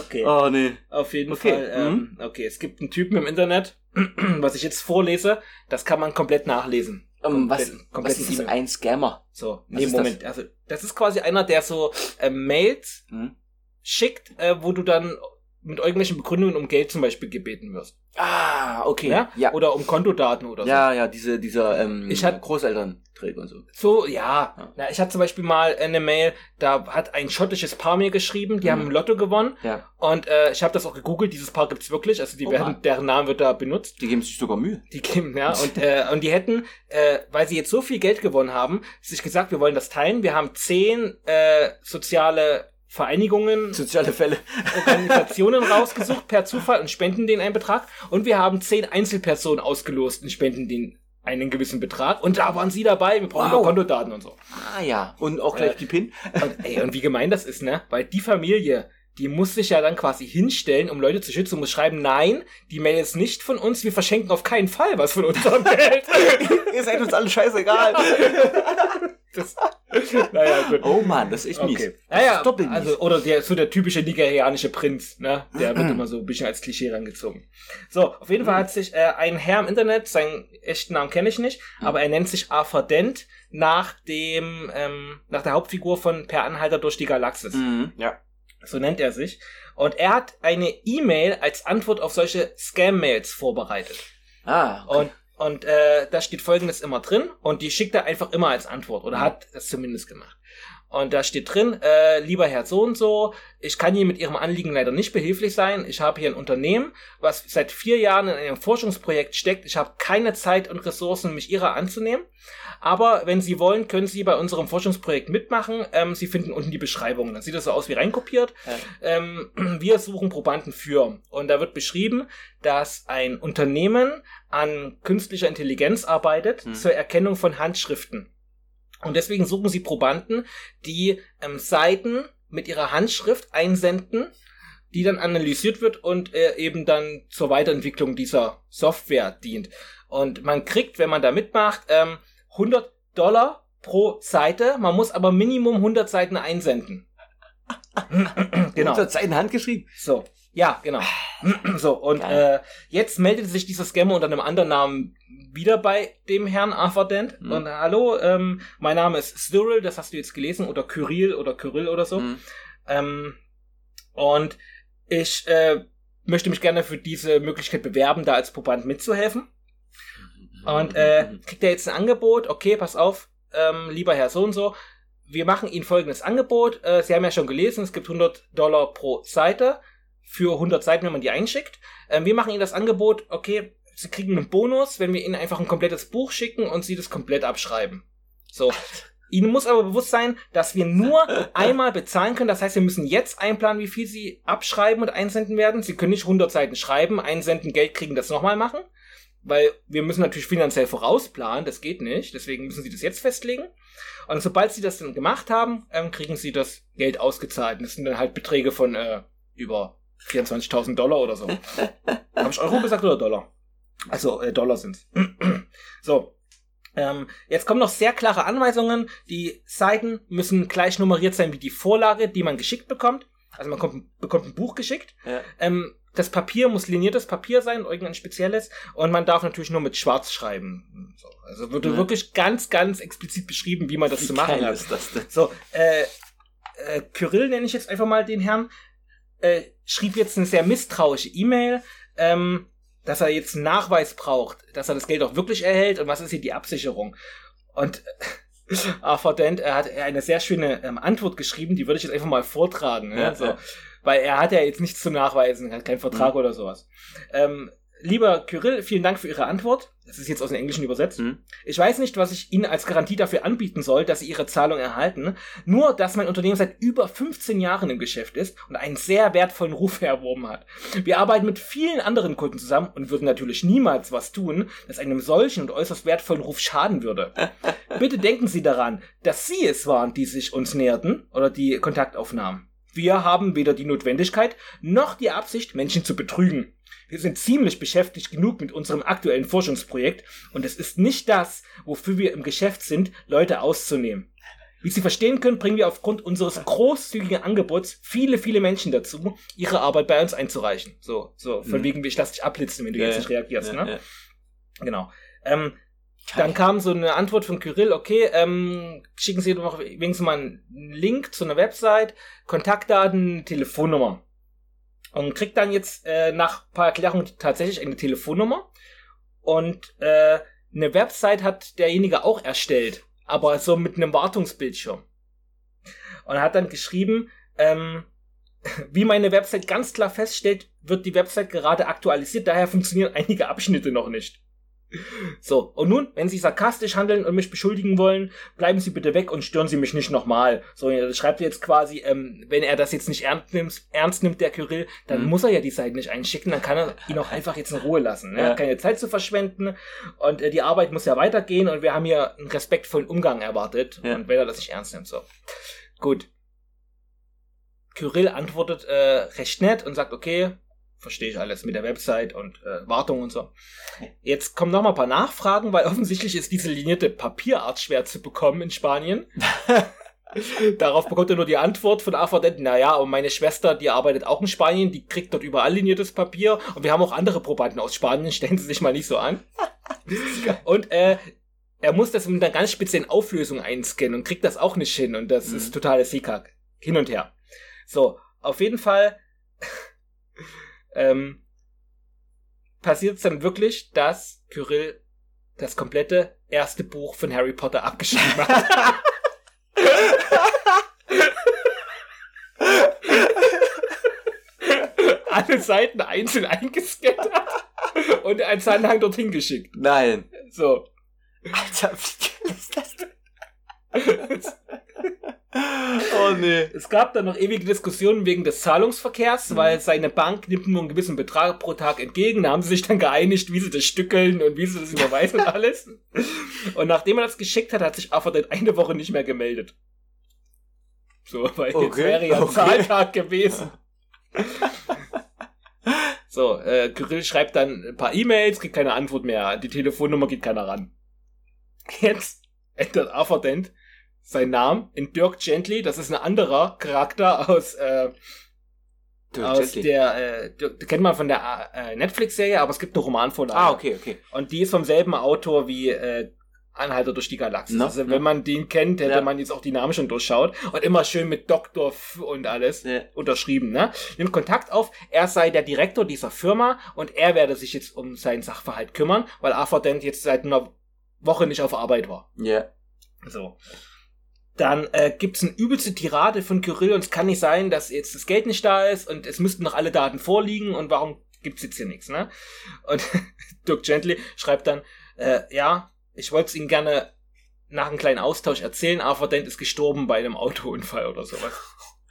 Okay. Oh, nee. Auf jeden Okay, Fall. Ähm, okay, es gibt einen Typen im Internet, *clears throat* was ich jetzt vorlese, das kann man komplett nachlesen. Was, Komplett- was komplett ist das? E-Mail. Ein Scammer? So, Was nee, ist Moment. Also, das ist quasi einer, der so äh, Mails Hm? schickt, äh, wo du dann mit irgendwelchen Begründungen um Geld zum Beispiel gebeten wirst. Ah, okay. Ja? Ja. Oder um Kontodaten oder so. Ja, ja, diese, dieser ähm, Ich hatte- Großelternträger und so. So, ja. Ja. Na, ich hatte zum Beispiel mal eine Mail, da hat ein schottisches Paar mir geschrieben, die Mhm. haben Lotto gewonnen Ja. und äh, ich habe das auch gegoogelt, dieses Paar gibt's wirklich, also die Oha. werden, deren Name wird da benutzt. Die geben sich sogar Mühe. Die geben, ja, *laughs* und, äh, und die hätten, äh, weil sie jetzt so viel Geld gewonnen haben, sich gesagt, wir wollen das teilen. Wir haben zehn äh, soziale Vereinigungen, Soziale Fälle. Organisationen *laughs* rausgesucht per Zufall und spenden denen einen Betrag. Und wir haben zehn Einzelpersonen ausgelost und spenden denen einen gewissen Betrag. Und da waren sie dabei. Wir brauchen Wow. nur Kontodaten und so. Ah ja. Und auch gleich Äh, die PIN. Und, ey, und wie gemein das ist, ne? Weil die Familie, die muss sich ja dann quasi hinstellen, um Leute zu schützen und muss schreiben, nein, die Mail ist nicht von uns, wir verschenken auf keinen Fall was von unserem Geld. *laughs* Ihr seid uns alle scheißegal. Das, naja, gut. Oh Mann, das ist echt mies. Okay. Das Naja, ist doppelt mies. also, oder der, so der typische nigerianische Prinz, ne? Der Mhm. wird immer so ein bisschen als Klischee rangezogen. So, auf jeden Fall hat sich äh, ein Herr im Internet, seinen echten Namen kenne ich nicht, Mhm. aber er nennt sich Arthur Dent nach dem, ähm, nach der Hauptfigur von Per Anhalter durch die Galaxis. Mhm. Ja. So nennt er sich. Und er hat eine E-Mail als Antwort auf solche Scam-Mails vorbereitet. Ah. Okay. Und, und äh, da steht folgendes immer drin und die schickt er einfach immer als Antwort oder hat das zumindest gemacht. Und da steht drin, äh, lieber Herr so und so, ich kann Ihnen mit Ihrem Anliegen leider nicht behilflich sein. Ich habe hier ein Unternehmen, was seit vier Jahren in einem Forschungsprojekt steckt. Ich habe keine Zeit und Ressourcen, mich Ihrer anzunehmen. Aber wenn Sie wollen, können Sie bei unserem Forschungsprojekt mitmachen. Ähm, Sie finden unten die Beschreibung. Dann sieht das so aus wie reinkopiert. Ja. Ähm, *clears throat* wir suchen Probanden für. Und da wird beschrieben, dass ein Unternehmen an künstlicher Intelligenz arbeitet Hm. zur Erkennung von Handschriften. Und deswegen suchen sie Probanden, die ähm, Seiten mit ihrer Handschrift einsenden, die dann analysiert wird und äh, eben dann zur Weiterentwicklung dieser Software dient. Und man kriegt, wenn man da mitmacht, ähm, 100 Dollar pro Seite. Man muss aber Minimum 100 Seiten einsenden. *clears throat* genau. Unter Seiten handgeschrieben. So, ja, genau. *clears throat* So, und Geil. äh, jetzt meldet sich dieser Scammer unter einem anderen Namen wieder bei dem Herrn Arthurdent. Mhm. Und hallo, ähm, mein Name ist Cyril, das hast du jetzt gelesen, oder Kyrill oder Kyrill oder so. Mhm. Ähm, und ich äh, möchte mich gerne für diese Möglichkeit bewerben, da als Proband mitzuhelfen. Und äh, kriegt er jetzt ein Angebot, okay, pass auf, ähm, lieber Herr so und so, wir machen Ihnen folgendes Angebot. Äh, Sie haben ja schon gelesen, es gibt 100 Dollar pro Seite für 100 Seiten, wenn man die einschickt. Ähm, wir machen Ihnen das Angebot, okay, Sie kriegen einen Bonus, wenn wir Ihnen einfach ein komplettes Buch schicken und Sie das komplett abschreiben. So. *laughs* Ihnen muss aber bewusst sein, dass wir nur *laughs* einmal bezahlen können. Das heißt, wir müssen jetzt einplanen, wie viel Sie abschreiben und einsenden werden. Sie können nicht 100 Seiten schreiben, einsenden, Geld kriegen, das nochmal machen. Weil wir müssen natürlich finanziell vorausplanen, das geht nicht. Deswegen müssen Sie das jetzt festlegen. Und sobald Sie das dann gemacht haben, ähm, kriegen Sie das Geld ausgezahlt. Und das sind dann halt Beträge von äh, über 24.000 Dollar oder so. *laughs* Habe ich Euro gesagt oder Dollar? Also äh, Dollar sind's. *clears throat* so. Ähm, jetzt kommen noch sehr klare Anweisungen. Die Seiten müssen gleich nummeriert sein wie die Vorlage, die man geschickt bekommt. Also man kommt, bekommt ein Buch geschickt. Ja. Ähm, das Papier muss liniertes Papier sein, irgendein spezielles. Und man darf natürlich nur mit Schwarz schreiben. So. Also wird Ja. wirklich ganz, ganz explizit beschrieben, wie man das Wie zu machen hat. ist das denn? So, äh, äh, Kyrill nenne ich jetzt einfach mal den Herrn, äh, schrieb jetzt eine sehr misstrauische E-Mail, ähm, dass er jetzt einen Nachweis braucht, dass er das Geld auch wirklich erhält und was ist hier die Absicherung. Und äh, Arthur Dent, er hat eine sehr schöne ähm, Antwort geschrieben, die würde ich jetzt einfach mal vortragen. Ja, ne? so, ja. Weil er hat ja jetzt nichts zu nachweisen, hat keinen Vertrag oder sowas. Ähm, lieber Kyrill, vielen Dank für Ihre Antwort. Das ist jetzt aus dem Englischen übersetzt. Mhm. Ich weiß nicht, was ich Ihnen als Garantie dafür anbieten soll, dass Sie Ihre Zahlung erhalten. Nur, dass mein Unternehmen seit über 15 Jahren im Geschäft ist und einen sehr wertvollen Ruf *laughs* erworben hat. Wir arbeiten mit vielen anderen Kunden zusammen und würden natürlich niemals was tun, das einem solchen und äußerst wertvollen Ruf schaden würde. *laughs* Bitte denken Sie daran, dass Sie es waren, die sich uns näherten oder die Kontakt aufnahmen. Wir haben weder die Notwendigkeit noch die Absicht, Menschen zu betrügen. Wir sind ziemlich beschäftigt genug mit unserem aktuellen Forschungsprojekt und es ist nicht das, wofür wir im Geschäft sind, Leute auszunehmen. Wie Sie verstehen können, bringen wir aufgrund unseres großzügigen Angebots viele, viele Menschen dazu, ihre Arbeit bei uns einzureichen. So, so, von Mhm. wegen, ich lasse dich abblitzen, wenn du Ja, jetzt nicht reagierst, Ja, ne? ja. Genau. Ähm, Dann kam so eine Antwort von Kyrill, okay, ähm, schicken Sie doch wenigstens mal einen Link zu einer Website, Kontaktdaten, Telefonnummer. Und kriegt dann jetzt äh, nach ein paar Erklärungen tatsächlich eine Telefonnummer. Und äh, eine Website hat derjenige auch erstellt, aber so mit einem Wartungsbildschirm. Und er hat dann geschrieben, ähm, *laughs* wie meine Website ganz klar feststellt, wird die Website gerade aktualisiert, daher funktionieren einige Abschnitte noch nicht. So, und nun, wenn Sie sarkastisch handeln und mich beschuldigen wollen, bleiben Sie bitte weg und stören Sie mich nicht nochmal. So, er schreibt jetzt quasi, ähm, wenn er das jetzt nicht ernst nimmt, ernst nimmt der Kyrill, dann Mhm. muss er ja die Seite nicht einschicken, dann kann er ihn auch einfach jetzt in Ruhe lassen. Ne? Er Ja. hat keine Zeit zu verschwenden und äh, die Arbeit muss ja weitergehen und wir haben hier einen respektvollen Umgang erwartet. Ja. Und wenn er das nicht ernst nimmt, so. Gut. Kyrill antwortet äh, recht nett und sagt, okay, verstehe ich alles mit der Website und äh, Wartung und so. Jetzt kommen noch mal ein paar Nachfragen, weil *laughs* offensichtlich ist diese linierte Papierart schwer zu bekommen in Spanien. *laughs* Darauf bekommt er nur die Antwort von Afrodent, naja, und meine Schwester, die arbeitet auch in Spanien, die kriegt dort überall liniertes Papier und wir haben auch andere Probanden aus Spanien, *laughs* stellen Sie sich mal nicht so an. Und äh, er muss das mit einer ganz speziellen Auflösung einscannen und kriegt das auch nicht hin und das Mhm. ist totales Hickhack. Hin und her. So, auf jeden Fall ähm, passiert es dann wirklich, dass Kyrill das komplette erste Buch von Harry Potter abgeschrieben hat. *laughs* Alle Seiten einzeln eingescannt hat und als Anhang dorthin geschickt. Nein. So. Alter, wie geil ist das denn? *laughs* oh nee. Es gab dann noch ewige Diskussionen wegen des Zahlungsverkehrs, Mhm. weil seine Bank nimmt nur einen gewissen Betrag pro Tag entgegen. Da haben sie sich dann geeinigt, wie sie das stückeln und wie sie das überweisen und alles. Und nachdem er das geschickt hat, hat sich Affordent eine Woche nicht mehr gemeldet. So, weil jetzt Okay, wäre ja okay. Zahltag gewesen. *laughs* So, äh, Kyrill schreibt dann ein paar E-Mails, kriegt keine Antwort mehr. Die Telefonnummer geht keiner ran. Jetzt ändert Affordent seinen Namen in Dirk Gently. Das ist ein anderer Charakter aus, äh, Dirk aus Gently. der, äh, die kennt man von der äh, Netflix-Serie, aber es gibt eine Romanvorlage. Ah, okay, okay. Und die ist vom selben Autor wie äh, Anhalter durch die Galaxis. Na, also na. wenn man den kennt, hätte Ja. man jetzt auch die Namen schon durchschaut. Und immer schön mit Doktor F und alles Ja. unterschrieben, ne? Nimmt Kontakt auf, er sei der Direktor dieser Firma und er werde sich jetzt um seinen Sachverhalt kümmern, weil Arthur Dent jetzt seit einer Woche nicht auf Arbeit war. Ja. So. Dann äh, gibt's eine übelste Tirade von Kyrill und es kann nicht sein, dass jetzt das Geld nicht da ist und es müssten noch alle Daten vorliegen und warum gibt's jetzt hier nichts, ne? Und *laughs* Dirk Gently schreibt dann, äh, ja, ich wollte es Ihnen gerne nach einem kleinen Austausch erzählen, Arthur Dent ist gestorben bei einem Autounfall oder sowas.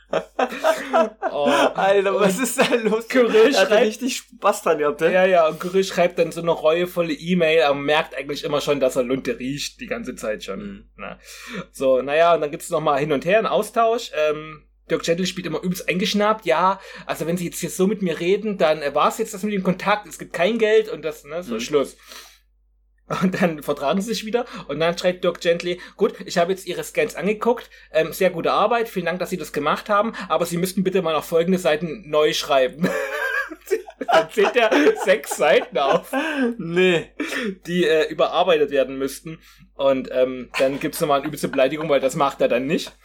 *laughs* oh, Alter, was Und ist da los? Kyrill schreibt- richtig Spaß dran gehabt, ne? Ja, ja, und Kyrill schreibt dann so eine reuevolle E-Mail, aber merkt eigentlich immer schon, dass er Lunte riecht, die ganze Zeit schon. Mhm. Na. So, naja, und dann gibt's noch mal hin und her einen Austausch. Ähm, Dirk Gently spielt immer übelst eingeschnappt. Ja, also wenn sie jetzt hier so mit mir reden, dann äh, war's jetzt das mit dem Kontakt. Es gibt kein Geld und das, ne, so Mhm. Schluss. Und dann vertragen sie sich wieder. Und dann schreibt Dirk Gently, gut, ich habe jetzt ihre Scans angeguckt, ähm, sehr gute Arbeit, vielen Dank, dass Sie das gemacht haben, aber Sie müssten bitte mal noch folgende Seiten neu schreiben. *laughs* *laughs* dann zählt er sechs Seiten auf Nee. die äh, überarbeitet werden müssten. Und ähm, dann gibt's nochmal eine übelste Beleidigung, weil das macht er dann nicht.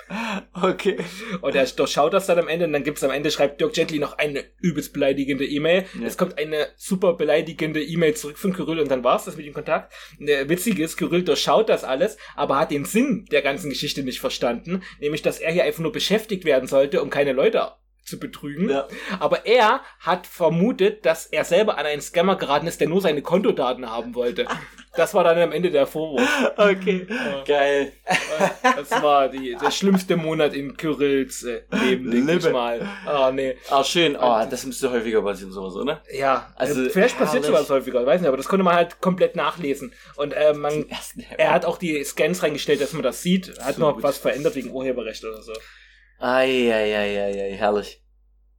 Okay. Und er durchschaut das dann am Ende und dann gibt's am Ende, schreibt Dirk Gently noch eine übelst beleidigende E-Mail. Ja. Es kommt eine super beleidigende E-Mail zurück von Kyrill und dann war's das mit dem Kontakt. Und Der Witzige ist, Kyrill durchschaut das alles, aber hat den Sinn der ganzen Geschichte nicht verstanden. Nämlich, dass er hier einfach nur beschäftigt werden sollte, um keine Leute zu betrügen. Ja. Aber er hat vermutet, dass er selber an einen Scammer geraten ist, der nur seine Kontodaten haben wollte. Das war dann am Ende der Vorwurf. Okay. Ja. Geil. Das war die, der schlimmste Monat in Kyrills äh, Leben, denke ich mal. Ah, nee. Ah, schön. Ah, das müsste häufiger passieren, sowas, oder? Ja, Also, also vielleicht passiert sowas häufiger, weiß nicht, aber das konnte man halt komplett nachlesen. Und äh, man, er hat auch die Scans reingestellt, dass man das sieht. Hat So noch gut. was verändert wegen Urheberrecht oder so. Eieieiei, herrlich.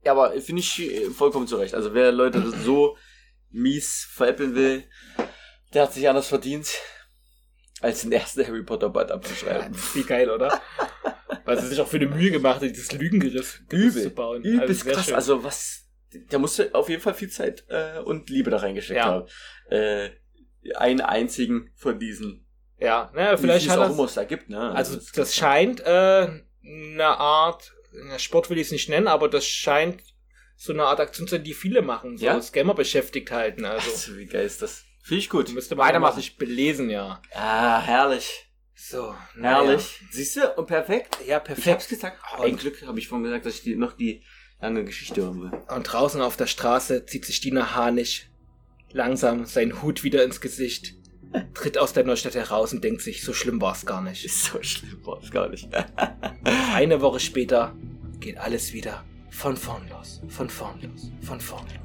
Ja, aber finde ich äh, vollkommen zurecht. Also wer Leute das so mies veräppeln will, der hat sich anders verdient, als den ersten Harry Potter Band abzuschreiben. das ist viel geil, oder? Weil sie sich auch für eine Mühe gemacht hat, dieses Übel. zu bauen. Übelst sehr krass. schön. Also was, der musste auf jeden Fall viel Zeit äh, und Liebe da reingesteckt Ja. haben. Äh, einen einzigen von diesen, ja, naja, wie vielleicht es hat auch er immer es da gibt. Ne? Also es das gibt- scheint äh, eine Art, Sport will ich es nicht nennen, aber das scheint so eine Art Aktion zu sein, die viele machen, so Ja? Scammer beschäftigt halten. Also Also, wie geil ist das? Finde ich gut. müsste man weitermachen, sich belesen, ja. Ah, herrlich. So, Herrlich. Siehst du? Und perfekt. Ja, Ich perfekt. hab's gesagt. Oh, ein Glück habe ich vorhin gesagt, dass ich die, noch die lange Geschichte hören will. Und draußen auf der Straße zieht sich Dina Harnisch langsam seinen Hut wieder ins Gesicht, tritt aus der Neustadt heraus und denkt sich, so schlimm war's gar nicht. *laughs* So schlimm, war es gar nicht. Eine Woche später geht alles wieder von vorn los, von vorn los, von vorn los.